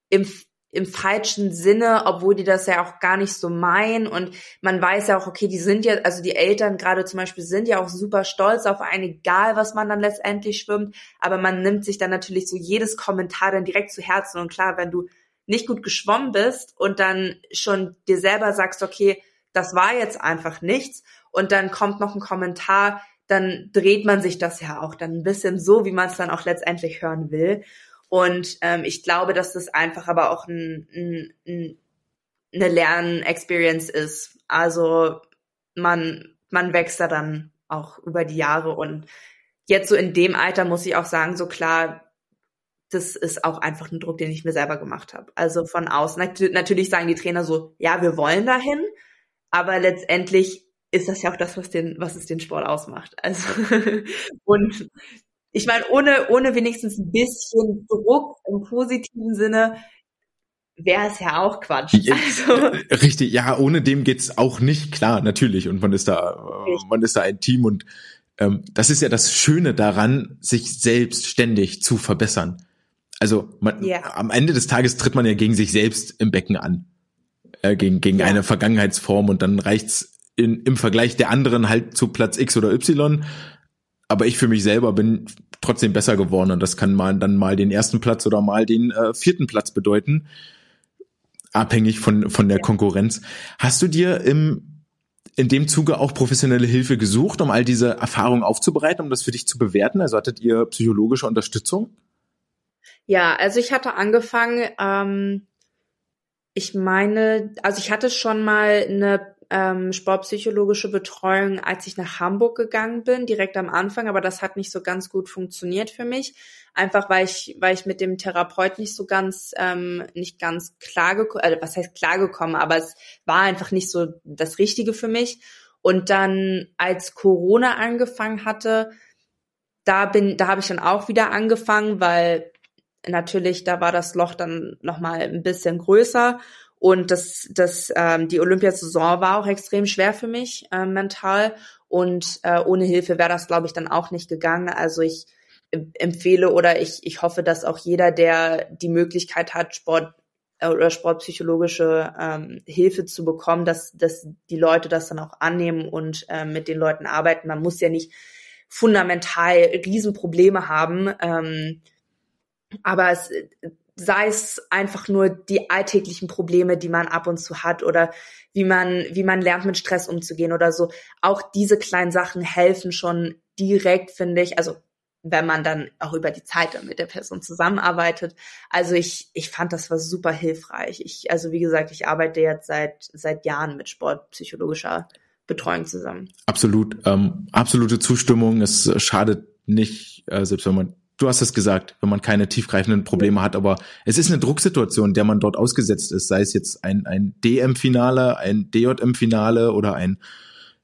im im falschen Sinne, obwohl die das ja auch gar nicht so meinen. Und man weiß ja auch, okay, die sind ja, also die Eltern gerade zum Beispiel sind ja auch super stolz auf einen, egal was man dann letztendlich schwimmt. Aber man nimmt sich dann natürlich so jedes Kommentar dann direkt zu Herzen. Und klar, wenn du nicht gut geschwommen bist und dann schon dir selber sagst, okay, das war jetzt einfach nichts. Und dann kommt noch ein Kommentar, dann dreht man sich das ja auch dann ein bisschen so, wie man es dann auch letztendlich hören will. Und ähm, ich glaube, dass das einfach aber auch ein, ein, ein, eine Lernexperience ist. Also man, man wächst da dann auch über die Jahre und jetzt so in dem Alter muss ich auch sagen, so klar, das ist auch einfach ein Druck, den ich mir selber gemacht habe. Also von außen. Natürlich sagen die Trainer so, ja, wir wollen dahin, aber letztendlich ist das ja auch das, was den, was es den Sport ausmacht. Also und ich meine, ohne, ohne wenigstens ein bisschen Druck im positiven Sinne wäre es ja auch Quatsch. Also. Richtig, ja, ohne dem geht's auch nicht, klar, natürlich. Und man ist da, Richtig. man ist da ein Team und ähm, das ist ja das Schöne daran, sich selbst ständig zu verbessern. Also man, ja. am Ende des Tages tritt man ja gegen sich selbst im Becken an. Äh, gegen gegen ja. eine Vergangenheitsform und dann reicht's in, im Vergleich der anderen halt zu Platz X oder Y aber ich für mich selber bin trotzdem besser geworden und das kann mal dann mal den ersten Platz oder mal den äh, vierten Platz bedeuten, abhängig von von der. Konkurrenz. Hast du dir im in dem Zuge auch professionelle Hilfe gesucht, um all diese Erfahrungen aufzubereiten, um das für dich zu bewerten? Also hattet ihr psychologische Unterstützung? Ja, also ich hatte angefangen, ähm, ich meine, also ich hatte schon mal eine ähm, sportpsychologische Betreuung, als ich nach Hamburg gegangen bin, direkt am Anfang, aber das hat nicht so ganz gut funktioniert für mich. Einfach weil ich, weil ich mit dem Therapeut nicht so ganz, ähm, nicht ganz klar gekommen, also was heißt klar gekommen, aber es war einfach nicht so das Richtige für mich. Und dann, als Corona angefangen hatte, da bin, da habe ich dann auch wieder angefangen, weil natürlich da war das Loch dann noch mal ein bisschen größer und das, das, ähm, die Olympiasaison war auch extrem schwer für mich äh, mental. Und äh, ohne Hilfe wäre das, glaube ich, dann auch nicht gegangen. Also ich empfehle oder ich, ich hoffe, dass auch jeder, der die Möglichkeit hat, Sport äh, oder sportpsychologische ähm, Hilfe zu bekommen, dass, dass die Leute das dann auch annehmen und äh, mit den Leuten arbeiten. Man muss ja nicht fundamental Riesenprobleme haben. Ähm, aber es, sei es einfach nur die alltäglichen Probleme, die man ab und zu hat oder wie man, wie man lernt, mit Stress umzugehen oder so. Auch diese kleinen Sachen helfen schon direkt, finde ich. Also wenn man dann auch über die Zeit mit der Person zusammenarbeitet. Also ich, ich fand, das war super hilfreich. Ich, also wie gesagt, ich arbeite jetzt seit, seit Jahren mit sportpsychologischer Betreuung zusammen. Absolut, ähm, absolute Zustimmung. Es schadet nicht, äh, selbst wenn man, du hast es gesagt, wenn man keine tiefgreifenden Probleme hat, aber es ist eine Drucksituation, der man dort ausgesetzt ist, sei es jetzt ein, ein DM-Finale, ein DJM-Finale oder ein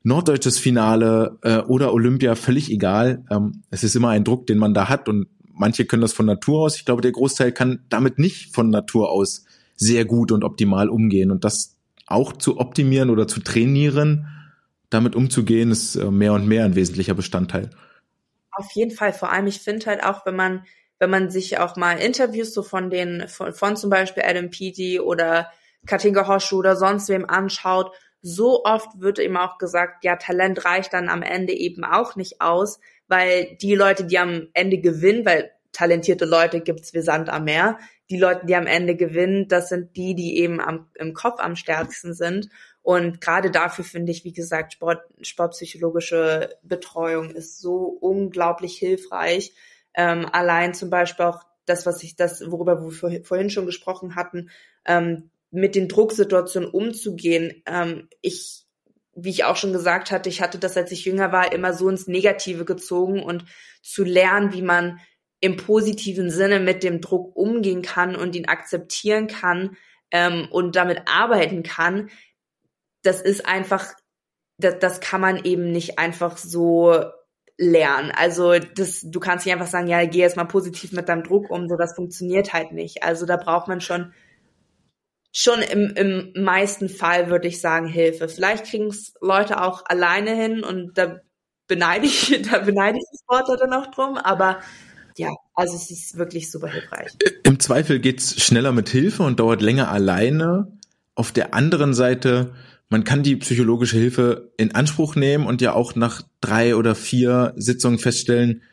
norddeutsches Finale äh, oder Olympia, völlig egal. Ähm, es ist immer ein Druck, den man da hat und manche können das von Natur aus. Ich glaube, der Großteil kann damit nicht von Natur aus sehr gut und optimal umgehen und das auch zu optimieren oder zu trainieren, damit umzugehen, ist äh, mehr und mehr ein wesentlicher Bestandteil. Auf jeden Fall. Vor allem, ich finde halt auch, wenn man, wenn man sich auch mal Interviews so von den, von, von zum Beispiel Adam Peaty oder Katinka Hoshu oder sonst wem anschaut so oft wird eben auch gesagt, ja, Talent reicht dann am Ende eben auch nicht aus, weil die Leute, die am Ende gewinnen, weil talentierte Leute gibt's wie Sand am Meer, die Leute, die am Ende gewinnen, das sind die, die eben am, im Kopf am stärksten sind. Und gerade dafür finde ich, wie gesagt, Sport, sportpsychologische Betreuung ist so unglaublich hilfreich. Ähm, allein zum Beispiel auch das, was ich, das, worüber wir vorhin schon gesprochen hatten, ähm, mit den Drucksituationen umzugehen. Ähm, ich, wie ich auch schon gesagt hatte, ich hatte das, als ich jünger war, immer so ins Negative gezogen und zu lernen, wie man im positiven Sinne mit dem Druck umgehen kann und ihn akzeptieren kann ähm, und damit arbeiten kann, das ist einfach, das, das kann man eben nicht einfach so lernen. Also das, du kannst nicht einfach sagen, ja, geh jetzt mal positiv mit deinem Druck um, so das funktioniert halt nicht. Also da braucht man schon schon im, im meisten Fall würde ich sagen Hilfe. Vielleicht kriegen es Leute auch alleine hin und da beneide ich, da beneide ich die Sportler dann auch drum, aber ja, also es ist wirklich super hilfreich. Im Zweifel geht's schneller mit Hilfe und dauert länger alleine. Auf der anderen Seite, man kann die psychologische Hilfe in Anspruch nehmen und ja auch nach drei oder vier Sitzungen feststellen,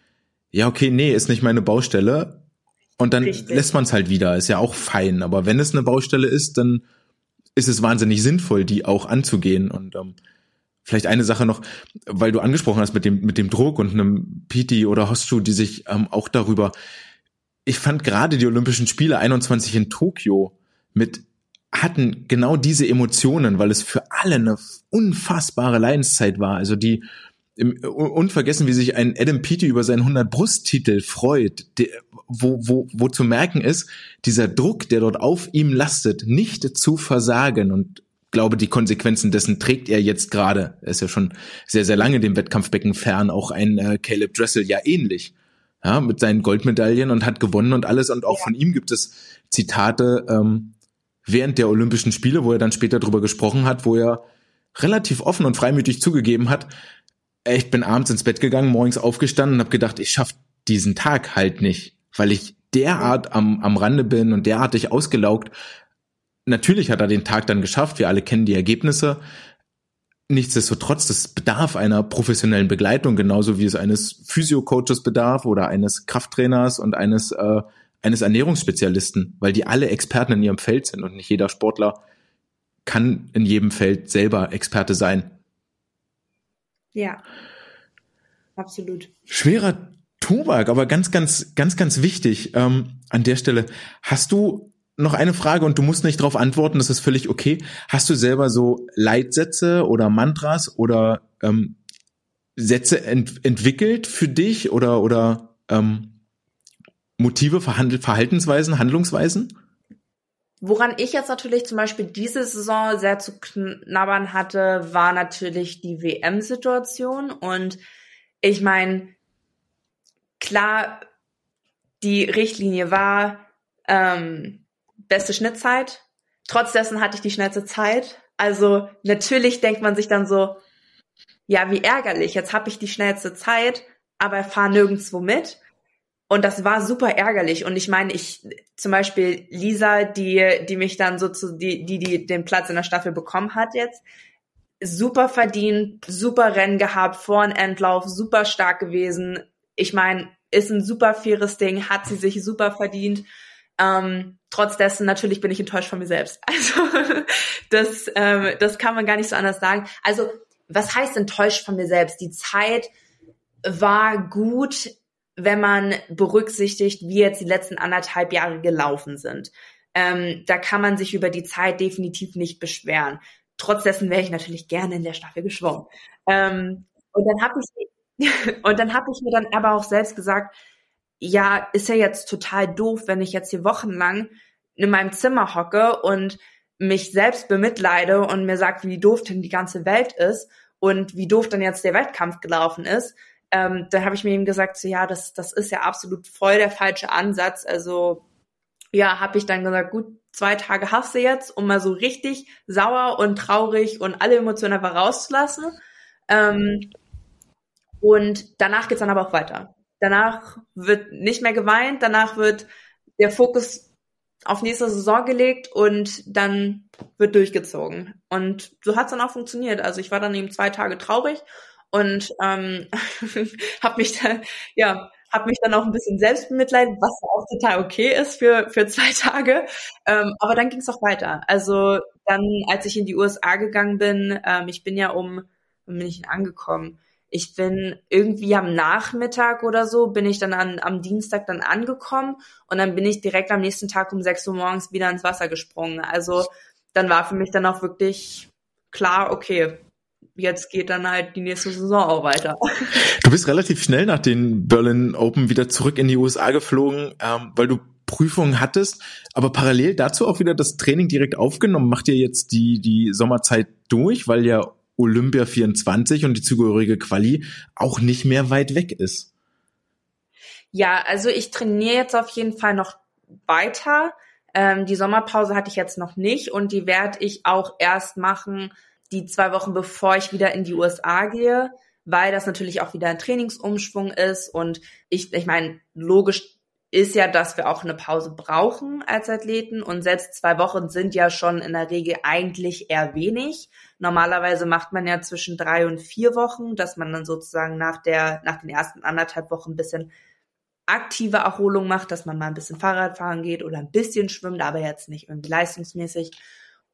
ja, okay, nee, ist nicht meine Baustelle. Und dann Richtig. lässt man es halt wieder, ist ja auch fein. Aber wenn es eine Baustelle ist, dann ist es wahnsinnig sinnvoll, die auch anzugehen. Und ähm, vielleicht eine Sache noch, weil du angesprochen hast mit dem, mit dem Druck und einem Piti oder Hostschuh, die sich ähm, auch darüber. Ich fand gerade die Olympischen Spiele 21 in Tokio mit hatten genau diese Emotionen, weil es für alle eine unfassbare Leidenszeit war. Also die im, unvergessen, wie sich ein Adam Peaty über seinen 100 Brusttitel freut, der, wo, wo, wo zu merken ist, dieser Druck, der dort auf ihm lastet, nicht zu versagen und glaube, die Konsequenzen dessen trägt er jetzt gerade. Er ist ja schon sehr, sehr lange dem Wettkampfbecken fern, auch ein äh, Caleb Dressel ja ähnlich. Ja, mit seinen Goldmedaillen und hat gewonnen und alles. Und auch von ihm gibt es Zitate ähm, während der Olympischen Spiele, wo er dann später drüber gesprochen hat, wo er relativ offen und freimütig zugegeben hat, ich bin abends ins Bett gegangen, morgens aufgestanden und habe gedacht, ich schaff diesen Tag halt nicht, weil ich derart am, am Rande bin und derartig ausgelaugt. Natürlich hat er den Tag dann geschafft, wir alle kennen die Ergebnisse. Nichtsdestotrotz, das bedarf einer professionellen Begleitung, genauso wie es eines Physiocoaches bedarf oder eines Krafttrainers und eines, äh, eines Ernährungsspezialisten, weil die alle Experten in ihrem Feld sind und nicht jeder Sportler kann in jedem Feld selber Experte sein. Ja, absolut. Schwerer Tobak, aber ganz, ganz, ganz, ganz wichtig ähm, an der Stelle. Hast du noch eine Frage und du musst nicht darauf antworten, das ist völlig okay. Hast du selber so Leitsätze oder Mantras oder ähm, Sätze ent entwickelt für dich oder oder ähm, Motive, Verhaltensweisen, Handlungsweisen? Woran ich jetzt natürlich zum Beispiel diese Saison sehr zu knabbern hatte, war natürlich die WM-Situation. Und ich meine, klar, die Richtlinie war ähm, beste Schnittzeit. Trotz dessen hatte ich die schnellste Zeit. Also natürlich denkt man sich dann so, ja, wie ärgerlich, jetzt habe ich die schnellste Zeit, aber fahre nirgendwo mit. Und das war super ärgerlich. Und ich meine, ich zum Beispiel Lisa, die, die mich dann so zu, die, die, die den Platz in der Staffel bekommen hat jetzt, super verdient, super Rennen gehabt, vor ein Endlauf, super stark gewesen. Ich meine, ist ein super faires Ding, hat sie sich super verdient. Ähm, trotz dessen, natürlich bin ich enttäuscht von mir selbst. Also das, ähm, das kann man gar nicht so anders sagen. Also was heißt enttäuscht von mir selbst? Die Zeit war gut wenn man berücksichtigt, wie jetzt die letzten anderthalb Jahre gelaufen sind. Ähm, da kann man sich über die Zeit definitiv nicht beschweren. Trotz dessen wäre ich natürlich gerne in der Staffel geschwommen. Ähm, und dann habe ich und dann habe ich mir dann aber auch selbst gesagt, ja, ist ja jetzt total doof, wenn ich jetzt hier wochenlang in meinem Zimmer hocke und mich selbst bemitleide und mir sagt, wie doof denn die ganze Welt ist und wie doof dann jetzt der Wettkampf gelaufen ist. Ähm, dann habe ich mir eben gesagt, so ja, das, das ist ja absolut voll der falsche Ansatz. Also ja, habe ich dann gesagt, gut, zwei Tage hast du jetzt, um mal so richtig sauer und traurig und alle Emotionen einfach rauszulassen. Ähm, und danach geht's dann aber auch weiter. Danach wird nicht mehr geweint, danach wird der Fokus auf nächste Saison gelegt und dann wird durchgezogen. Und so hat's dann auch funktioniert. Also ich war dann eben zwei Tage traurig und ähm, habe mich dann, ja, habe mich dann auch ein bisschen selbst bemitleidet, was auch total okay ist für, für zwei Tage. Ähm, aber dann ging es auch weiter. Also dann, als ich in die USA gegangen bin, ähm, ich bin ja um, um bin ich angekommen? Ich bin irgendwie am Nachmittag oder so, bin ich dann an, am Dienstag dann angekommen und dann bin ich direkt am nächsten Tag um 6 Uhr morgens wieder ins Wasser gesprungen. Also dann war für mich dann auch wirklich klar, okay, jetzt geht dann halt die nächste Saison auch weiter. Du bist relativ schnell nach den Berlin Open wieder zurück in die USA geflogen, ähm, weil du Prüfungen hattest, aber parallel dazu auch wieder das Training direkt aufgenommen. Macht ihr jetzt die, die Sommerzeit durch, weil ja Olympia 24 und die zugehörige Quali auch nicht mehr weit weg ist? Ja, also ich trainiere jetzt auf jeden Fall noch weiter. Ähm, die Sommerpause hatte ich jetzt noch nicht und die werde ich auch erst machen, die zwei Wochen bevor ich wieder in die USA gehe, weil das natürlich auch wieder ein Trainingsumschwung ist und ich, ich meine, logisch ist ja, dass wir auch eine Pause brauchen als Athleten und selbst zwei Wochen sind ja schon in der Regel eigentlich eher wenig. Normalerweise macht man ja zwischen drei und vier Wochen, dass man dann sozusagen nach der, nach den ersten anderthalb Wochen ein bisschen aktive Erholung macht, dass man mal ein bisschen Fahrrad fahren geht oder ein bisschen schwimmt, aber jetzt nicht irgendwie leistungsmäßig.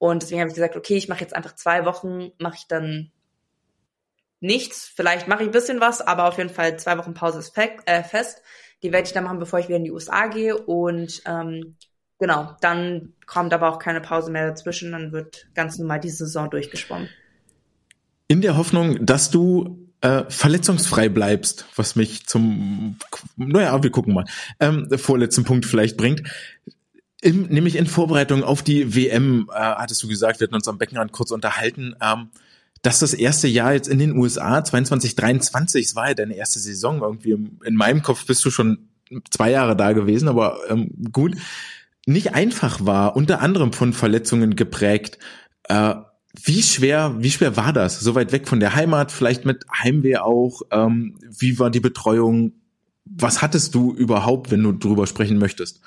Und deswegen habe ich gesagt, okay, ich mache jetzt einfach zwei Wochen, mache ich dann nichts. Vielleicht mache ich ein bisschen was, aber auf jeden Fall zwei Wochen Pause ist äh, fest. Die werde ich dann machen, bevor ich wieder in die USA gehe. Und ähm, genau, dann kommt aber auch keine Pause mehr dazwischen. Dann wird ganz normal die Saison durchgeschwommen. In der Hoffnung, dass du äh, verletzungsfrei bleibst, was mich zum, naja, wir gucken mal, ähm, vorletzten Punkt vielleicht bringt. Im, nämlich in Vorbereitung auf die WM, äh, hattest du gesagt, wir hatten uns am Beckenrand kurz unterhalten, ähm, dass das erste Jahr jetzt in den USA, 22, 23, es war ja deine erste Saison irgendwie. In meinem Kopf bist du schon zwei Jahre da gewesen, aber ähm, gut, nicht einfach war, unter anderem von Verletzungen geprägt. Äh, wie schwer, wie schwer war das? So weit weg von der Heimat, vielleicht mit Heimweh auch. Ähm, wie war die Betreuung? Was hattest du überhaupt, wenn du drüber sprechen möchtest?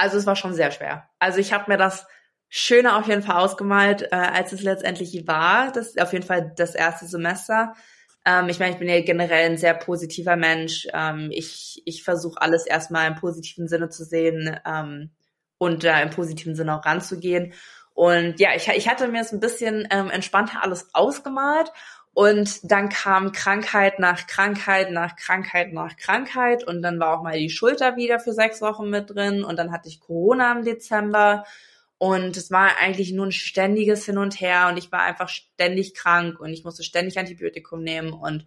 Also es war schon sehr schwer. Also ich habe mir das schöner auf jeden Fall ausgemalt, äh, als es letztendlich war. Das ist auf jeden Fall das erste Semester. Ähm, ich meine, ich bin ja generell ein sehr positiver Mensch. Ähm, ich ich versuche alles erstmal im positiven Sinne zu sehen ähm, und da im positiven Sinne auch ranzugehen. Und ja, ich, ich hatte mir es ein bisschen ähm, entspannter alles ausgemalt. Und dann kam Krankheit nach Krankheit nach Krankheit nach Krankheit. Und dann war auch mal die Schulter wieder für sechs Wochen mit drin. Und dann hatte ich Corona im Dezember. Und es war eigentlich nur ein ständiges Hin und Her und ich war einfach ständig krank und ich musste ständig Antibiotikum nehmen und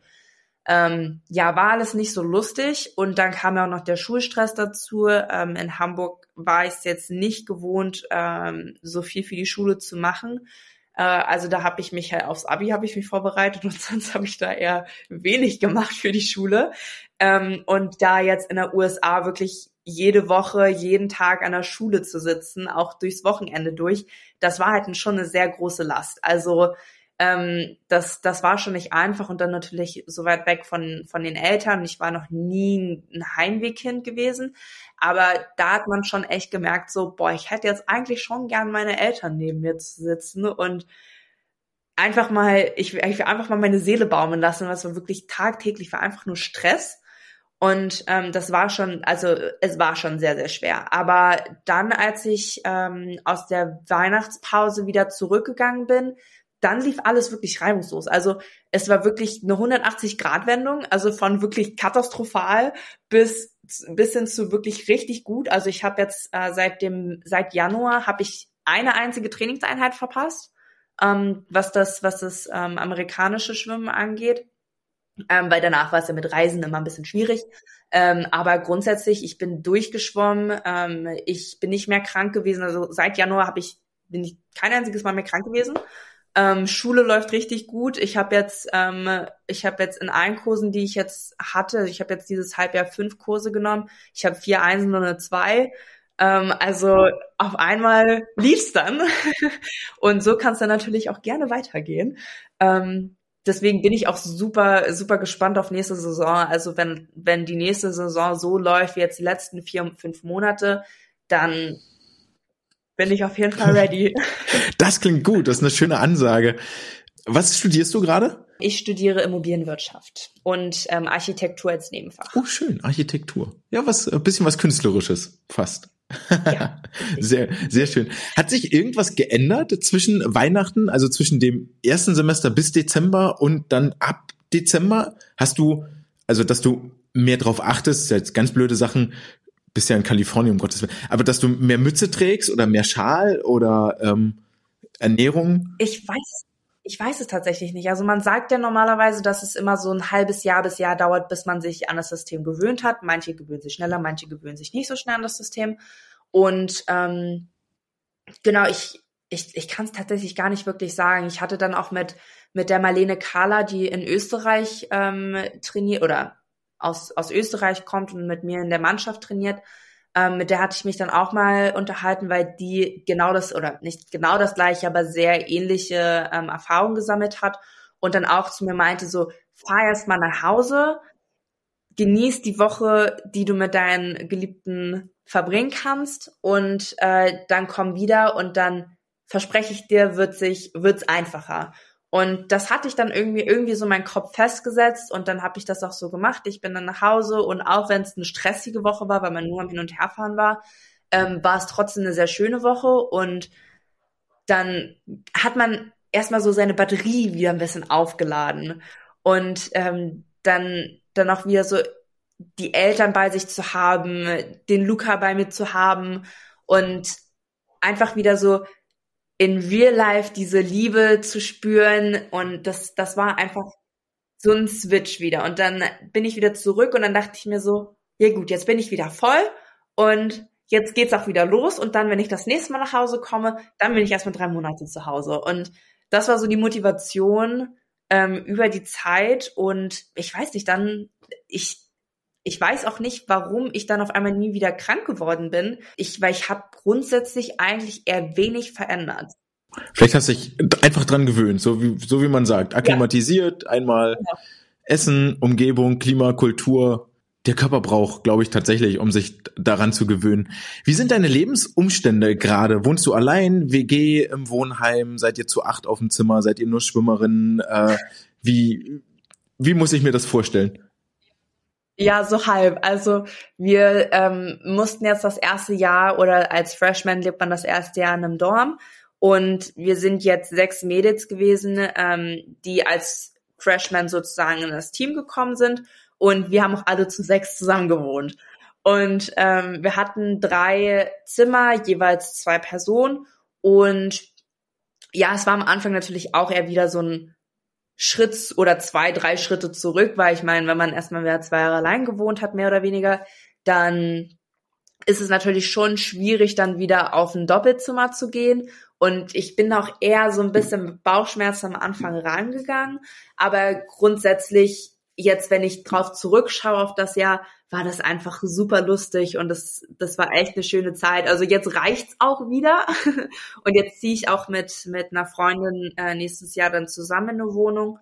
ähm, ja, war alles nicht so lustig. Und dann kam ja auch noch der Schulstress dazu. Ähm, in Hamburg war ich es jetzt nicht gewohnt, ähm, so viel für die Schule zu machen. Äh, also da habe ich mich halt aufs Abi habe ich mich vorbereitet und sonst habe ich da eher wenig gemacht für die Schule. Ähm, und da jetzt in der USA wirklich jede Woche, jeden Tag an der Schule zu sitzen, auch durchs Wochenende durch, das war halt schon eine sehr große Last. Also ähm, das, das war schon nicht einfach und dann natürlich so weit weg von, von den Eltern. Ich war noch nie ein Heimwehkind gewesen, aber da hat man schon echt gemerkt, so, boah, ich hätte jetzt eigentlich schon gern meine Eltern neben mir zu sitzen und einfach mal, ich, ich will einfach mal meine Seele baumen lassen, was war wirklich tagtäglich war einfach nur Stress. Und ähm, das war schon, also es war schon sehr, sehr schwer. Aber dann, als ich ähm, aus der Weihnachtspause wieder zurückgegangen bin, dann lief alles wirklich reibungslos. Also es war wirklich eine 180-Grad-Wendung, also von wirklich katastrophal bis bis hin zu wirklich richtig gut. Also ich habe jetzt äh, seit dem seit Januar habe ich eine einzige Trainingseinheit verpasst, ähm, was das was das ähm, amerikanische Schwimmen angeht, ähm, weil danach war es ja mit Reisen immer ein bisschen schwierig. Ähm, aber grundsätzlich, ich bin durchgeschwommen, ähm, ich bin nicht mehr krank gewesen. Also seit Januar habe ich bin ich kein einziges Mal mehr krank gewesen. Ähm, Schule läuft richtig gut. Ich habe jetzt, ähm, ich habe jetzt in allen Kursen, die ich jetzt hatte, ich habe jetzt dieses Halbjahr fünf Kurse genommen. Ich habe vier Einsen und eine zwei. Ähm, also auf einmal lief's dann. und so kann es dann natürlich auch gerne weitergehen. Ähm, deswegen bin ich auch super, super gespannt auf nächste Saison. Also wenn, wenn die nächste Saison so läuft wie jetzt die letzten vier, fünf Monate, dann bin ich auf jeden Fall ready. Das klingt gut, das ist eine schöne Ansage. Was studierst du gerade? Ich studiere Immobilienwirtschaft und ähm, Architektur als Nebenfach. Oh, schön, Architektur. Ja, was, ein bisschen was Künstlerisches, fast. Ja, sehr, sehr schön. Hat sich irgendwas geändert zwischen Weihnachten, also zwischen dem ersten Semester bis Dezember und dann ab Dezember? Hast du, also dass du mehr drauf achtest, jetzt ganz blöde Sachen, bist ja in Kalifornien, um Gottes Willen. Aber dass du mehr Mütze trägst oder mehr Schal oder ähm, Ernährung? Ich weiß, ich weiß es tatsächlich nicht. Also man sagt ja normalerweise, dass es immer so ein halbes Jahr bis Jahr dauert, bis man sich an das System gewöhnt hat. Manche gewöhnen sich schneller, manche gewöhnen sich nicht so schnell an das System. Und ähm, genau, ich, ich, ich kann es tatsächlich gar nicht wirklich sagen. Ich hatte dann auch mit, mit der Marlene Kahler, die in Österreich ähm, trainiert oder aus, aus Österreich kommt und mit mir in der Mannschaft trainiert. Ähm, mit der hatte ich mich dann auch mal unterhalten, weil die genau das, oder nicht genau das gleiche, aber sehr ähnliche ähm, Erfahrungen gesammelt hat und dann auch zu mir meinte, so, fahr erst mal nach Hause, genieß die Woche, die du mit deinen Geliebten verbringen kannst und äh, dann komm wieder und dann verspreche ich dir, wird sich, wird's einfacher. Und das hatte ich dann irgendwie irgendwie so meinen Kopf festgesetzt und dann habe ich das auch so gemacht. Ich bin dann nach Hause und auch wenn es eine stressige Woche war, weil man nur am Hin und Herfahren war, ähm, war es trotzdem eine sehr schöne Woche und dann hat man erstmal so seine Batterie wieder ein bisschen aufgeladen und ähm, dann dann auch wieder so die Eltern bei sich zu haben, den Luca bei mir zu haben und einfach wieder so in real life diese Liebe zu spüren und das, das war einfach so ein Switch wieder. Und dann bin ich wieder zurück und dann dachte ich mir so, ja gut, jetzt bin ich wieder voll und jetzt geht's auch wieder los und dann, wenn ich das nächste Mal nach Hause komme, dann bin ich erstmal drei Monate zu Hause. Und das war so die Motivation ähm, über die Zeit und ich weiß nicht, dann, ich ich weiß auch nicht, warum ich dann auf einmal nie wieder krank geworden bin. Ich, weil ich habe grundsätzlich eigentlich eher wenig verändert. Vielleicht hast du dich einfach dran gewöhnt, so wie, so wie man sagt. Akklimatisiert, ja. einmal ja. Essen, Umgebung, Klima, Kultur. Der Körper braucht, glaube ich, tatsächlich, um sich daran zu gewöhnen. Wie sind deine Lebensumstände gerade? Wohnst du allein, WG im Wohnheim? Seid ihr zu acht auf dem Zimmer? Seid ihr nur Schwimmerinnen? Äh, wie, wie muss ich mir das vorstellen? Ja, so halb. Also wir ähm, mussten jetzt das erste Jahr oder als Freshman lebt man das erste Jahr in einem Dorm und wir sind jetzt sechs Mädels gewesen, ähm, die als Freshman sozusagen in das Team gekommen sind und wir haben auch alle zu sechs zusammen gewohnt. Und ähm, wir hatten drei Zimmer, jeweils zwei Personen und ja, es war am Anfang natürlich auch eher wieder so ein Schritt oder zwei, drei Schritte zurück, weil ich meine, wenn man erstmal wieder zwei Jahre allein gewohnt hat, mehr oder weniger, dann ist es natürlich schon schwierig, dann wieder auf ein Doppelzimmer zu gehen. Und ich bin auch eher so ein bisschen mit Bauchschmerzen am Anfang rangegangen. Aber grundsätzlich, jetzt, wenn ich drauf zurückschaue auf das Jahr, war das einfach super lustig und das, das war echt eine schöne Zeit. Also jetzt reicht's auch wieder. Und jetzt ziehe ich auch mit, mit einer Freundin äh, nächstes Jahr dann zusammen in eine Wohnung.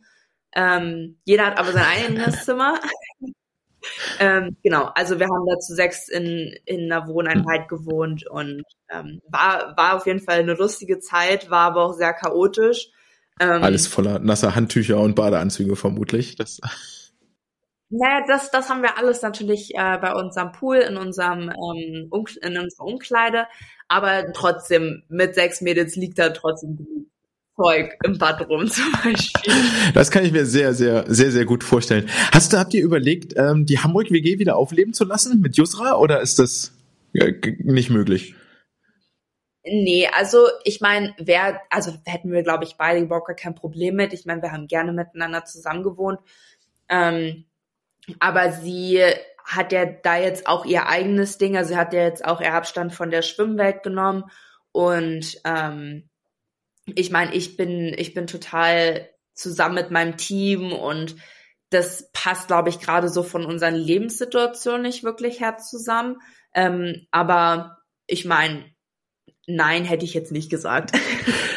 Ähm, jeder hat aber sein eigenes Zimmer. ähm, genau, also wir haben da zu sechs in, in einer Wohneinheit gewohnt und ähm, war, war auf jeden Fall eine lustige Zeit, war aber auch sehr chaotisch. Ähm, Alles voller nasser Handtücher und Badeanzüge vermutlich. Das naja, das, das haben wir alles natürlich äh, bei uns am Pool, in unserem ähm, um, in unserer Umkleide, aber trotzdem mit sechs Mädels liegt da trotzdem. Zeug im Bad rum zum Beispiel. Das kann ich mir sehr, sehr, sehr, sehr gut vorstellen. Hast du, habt ihr überlegt, ähm, die Hamburg-WG wieder aufleben zu lassen mit Jusra oder ist das nicht möglich? Nee, also ich meine, wer, also hätten wir, glaube ich, beide überhaupt gar kein Problem mit. Ich meine, wir haben gerne miteinander zusammen gewohnt. Ähm, aber sie hat ja da jetzt auch ihr eigenes Ding, also sie hat ja jetzt auch ihr Abstand von der Schwimmwelt genommen. Und ähm, ich meine, ich bin, ich bin total zusammen mit meinem Team und das passt, glaube ich, gerade so von unseren Lebenssituationen nicht wirklich her zusammen. Ähm, aber ich meine, Nein, hätte ich jetzt nicht gesagt.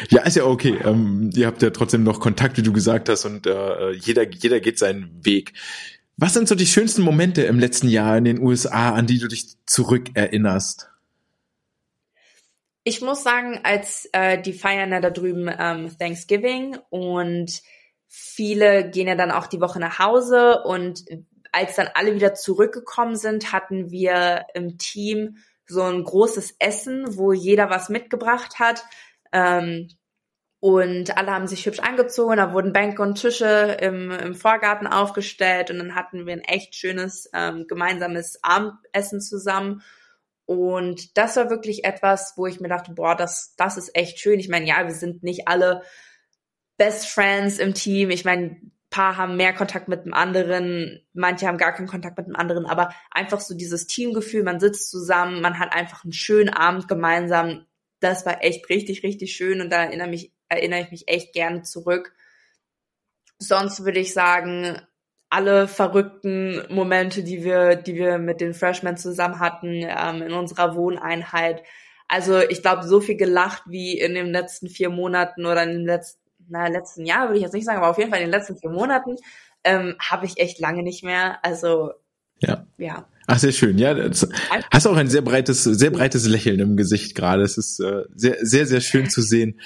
Ja, ist ja okay. Ähm, ihr habt ja trotzdem noch Kontakt, wie du gesagt hast, und äh, jeder, jeder geht seinen Weg. Was sind so die schönsten Momente im letzten Jahr in den USA, an die du dich zurückerinnerst? Ich muss sagen, als äh, die feiern ja da drüben ähm, Thanksgiving und viele gehen ja dann auch die Woche nach Hause und als dann alle wieder zurückgekommen sind, hatten wir im Team so ein großes Essen, wo jeder was mitgebracht hat. Ähm, und alle haben sich hübsch angezogen, da wurden Bänke und Tische im, im Vorgarten aufgestellt und dann hatten wir ein echt schönes ähm, gemeinsames Abendessen zusammen. Und das war wirklich etwas, wo ich mir dachte, boah, das, das ist echt schön. Ich meine, ja, wir sind nicht alle Best Friends im Team. Ich meine, paar haben mehr Kontakt mit dem anderen, manche haben gar keinen Kontakt mit dem anderen, aber einfach so dieses Teamgefühl, man sitzt zusammen, man hat einfach einen schönen Abend gemeinsam. Das war echt richtig, richtig schön und da erinnere, mich, erinnere ich mich echt gerne zurück. Sonst würde ich sagen, alle verrückten Momente, die wir, die wir mit den Freshmen zusammen hatten ähm, in unserer Wohneinheit. Also ich glaube, so viel gelacht wie in den letzten vier Monaten oder in den letzten na, letzten Jahr würde ich jetzt nicht sagen, aber auf jeden Fall in den letzten vier Monaten ähm, habe ich echt lange nicht mehr. Also ja. ja. Ach, sehr schön. Ja, das, hast auch ein sehr breites, sehr breites Lächeln im Gesicht gerade. Es ist äh, sehr, sehr, sehr schön zu sehen.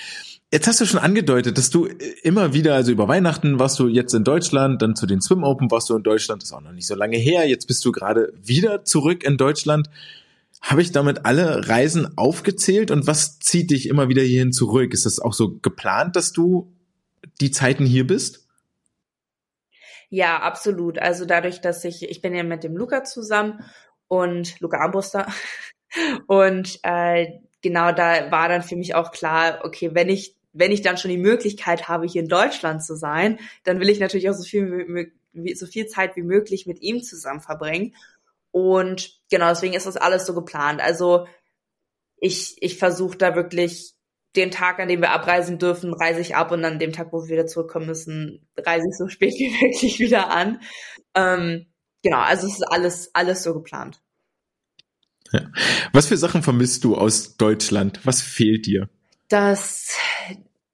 Jetzt hast du schon angedeutet, dass du immer wieder, also über Weihnachten warst du jetzt in Deutschland, dann zu den Swim Open warst du in Deutschland, das ist auch noch nicht so lange her. Jetzt bist du gerade wieder zurück in Deutschland. Habe ich damit alle Reisen aufgezählt und was zieht dich immer wieder hierhin zurück? Ist das auch so geplant, dass du die Zeiten hier bist? Ja, absolut. Also dadurch, dass ich, ich bin ja mit dem Luca zusammen und Luca Armbruster und äh, genau da war dann für mich auch klar, okay, wenn ich wenn ich dann schon die Möglichkeit habe, hier in Deutschland zu sein, dann will ich natürlich auch so viel, so viel Zeit wie möglich mit ihm zusammen verbringen. Und genau, deswegen ist das alles so geplant. Also ich, ich versuche da wirklich den Tag, an dem wir abreisen dürfen, reise ich ab und dann dem Tag, wo wir wieder zurückkommen müssen, reise ich so spät wie möglich wieder an. Ähm, genau, also es ist alles, alles so geplant. Ja. Was für Sachen vermisst du aus Deutschland? Was fehlt dir? Das,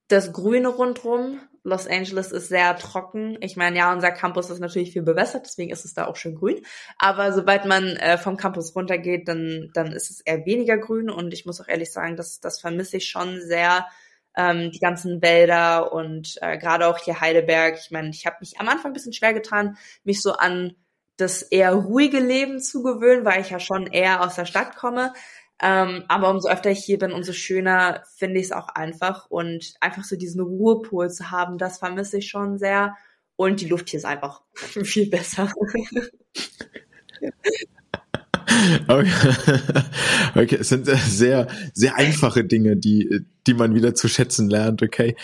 das Grüne rundrum, Los Angeles ist sehr trocken. Ich meine, ja, unser Campus ist natürlich viel bewässert, deswegen ist es da auch schön grün. Aber sobald man äh, vom Campus runtergeht, dann, dann ist es eher weniger grün. Und ich muss auch ehrlich sagen, das, das vermisse ich schon sehr. Ähm, die ganzen Wälder und äh, gerade auch hier Heidelberg. Ich meine, ich habe mich am Anfang ein bisschen schwer getan, mich so an das eher ruhige Leben zu gewöhnen, weil ich ja schon eher aus der Stadt komme. Ähm, aber umso öfter ich hier bin, umso schöner finde ich es auch einfach. Und einfach so diesen Ruhepol zu haben, das vermisse ich schon sehr. Und die Luft hier ist einfach viel besser. Okay. okay, es sind sehr, sehr einfache Dinge, die, die man wieder zu schätzen lernt, okay.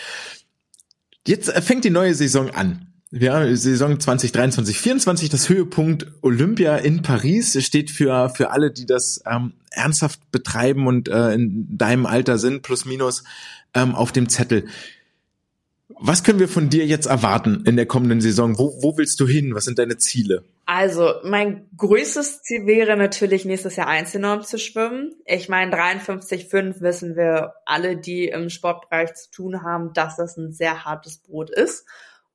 Jetzt fängt die neue Saison an. Ja, Saison 2023, 24, das Höhepunkt Olympia in Paris steht für für alle, die das ähm, ernsthaft betreiben und äh, in deinem Alter sind, plus minus ähm, auf dem Zettel. Was können wir von dir jetzt erwarten in der kommenden Saison? Wo, wo willst du hin? Was sind deine Ziele? Also, mein größtes Ziel wäre natürlich nächstes Jahr Einzelnorm zu schwimmen. Ich meine, 53,5 wissen wir alle, die im Sportbereich zu tun haben, dass das ein sehr hartes Brot ist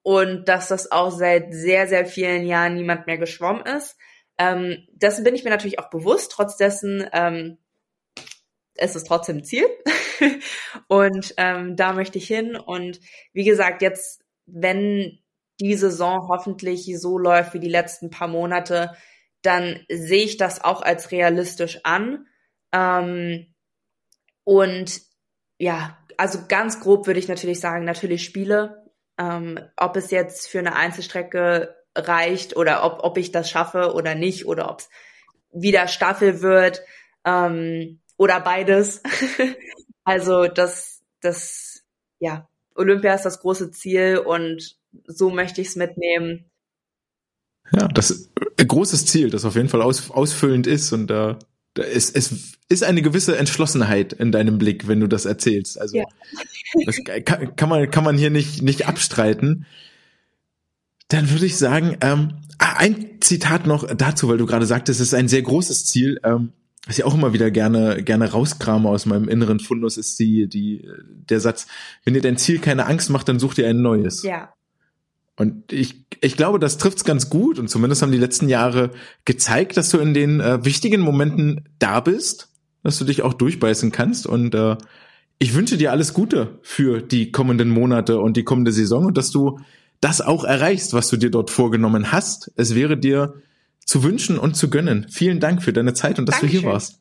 und dass das auch seit sehr, sehr vielen Jahren niemand mehr geschwommen ist. Ähm, dessen bin ich mir natürlich auch bewusst. Trotz dessen ähm, es ist trotzdem ein Ziel. und ähm, da möchte ich hin. Und wie gesagt, jetzt, wenn die Saison hoffentlich so läuft wie die letzten paar Monate, dann sehe ich das auch als realistisch an. Ähm, und ja, also ganz grob würde ich natürlich sagen, natürlich Spiele. Ähm, ob es jetzt für eine Einzelstrecke reicht oder ob, ob ich das schaffe oder nicht oder ob es wieder Staffel wird ähm, oder beides. also das, das, ja, Olympia ist das große Ziel und so möchte ich es mitnehmen. Ja, das ein großes Ziel, das auf jeden Fall aus, ausfüllend ist und da, äh, ist, es ist eine gewisse Entschlossenheit in deinem Blick, wenn du das erzählst. Also ja. das kann, kann, man kann man hier nicht nicht abstreiten. Dann würde ich sagen, ähm, ah, ein Zitat noch dazu, weil du gerade sagtest, es ist ein sehr großes Ziel. Ähm, was ich auch immer wieder gerne gerne rauskrame aus meinem inneren Fundus, ist die die der Satz: Wenn dir dein Ziel keine Angst macht, dann such dir ein neues. Ja. Und ich, ich glaube, das trifft's ganz gut. Und zumindest haben die letzten Jahre gezeigt, dass du in den äh, wichtigen Momenten da bist, dass du dich auch durchbeißen kannst. Und äh, ich wünsche dir alles Gute für die kommenden Monate und die kommende Saison und dass du das auch erreichst, was du dir dort vorgenommen hast. Es wäre dir zu wünschen und zu gönnen. Vielen Dank für deine Zeit und dass Dankeschön. du hier warst.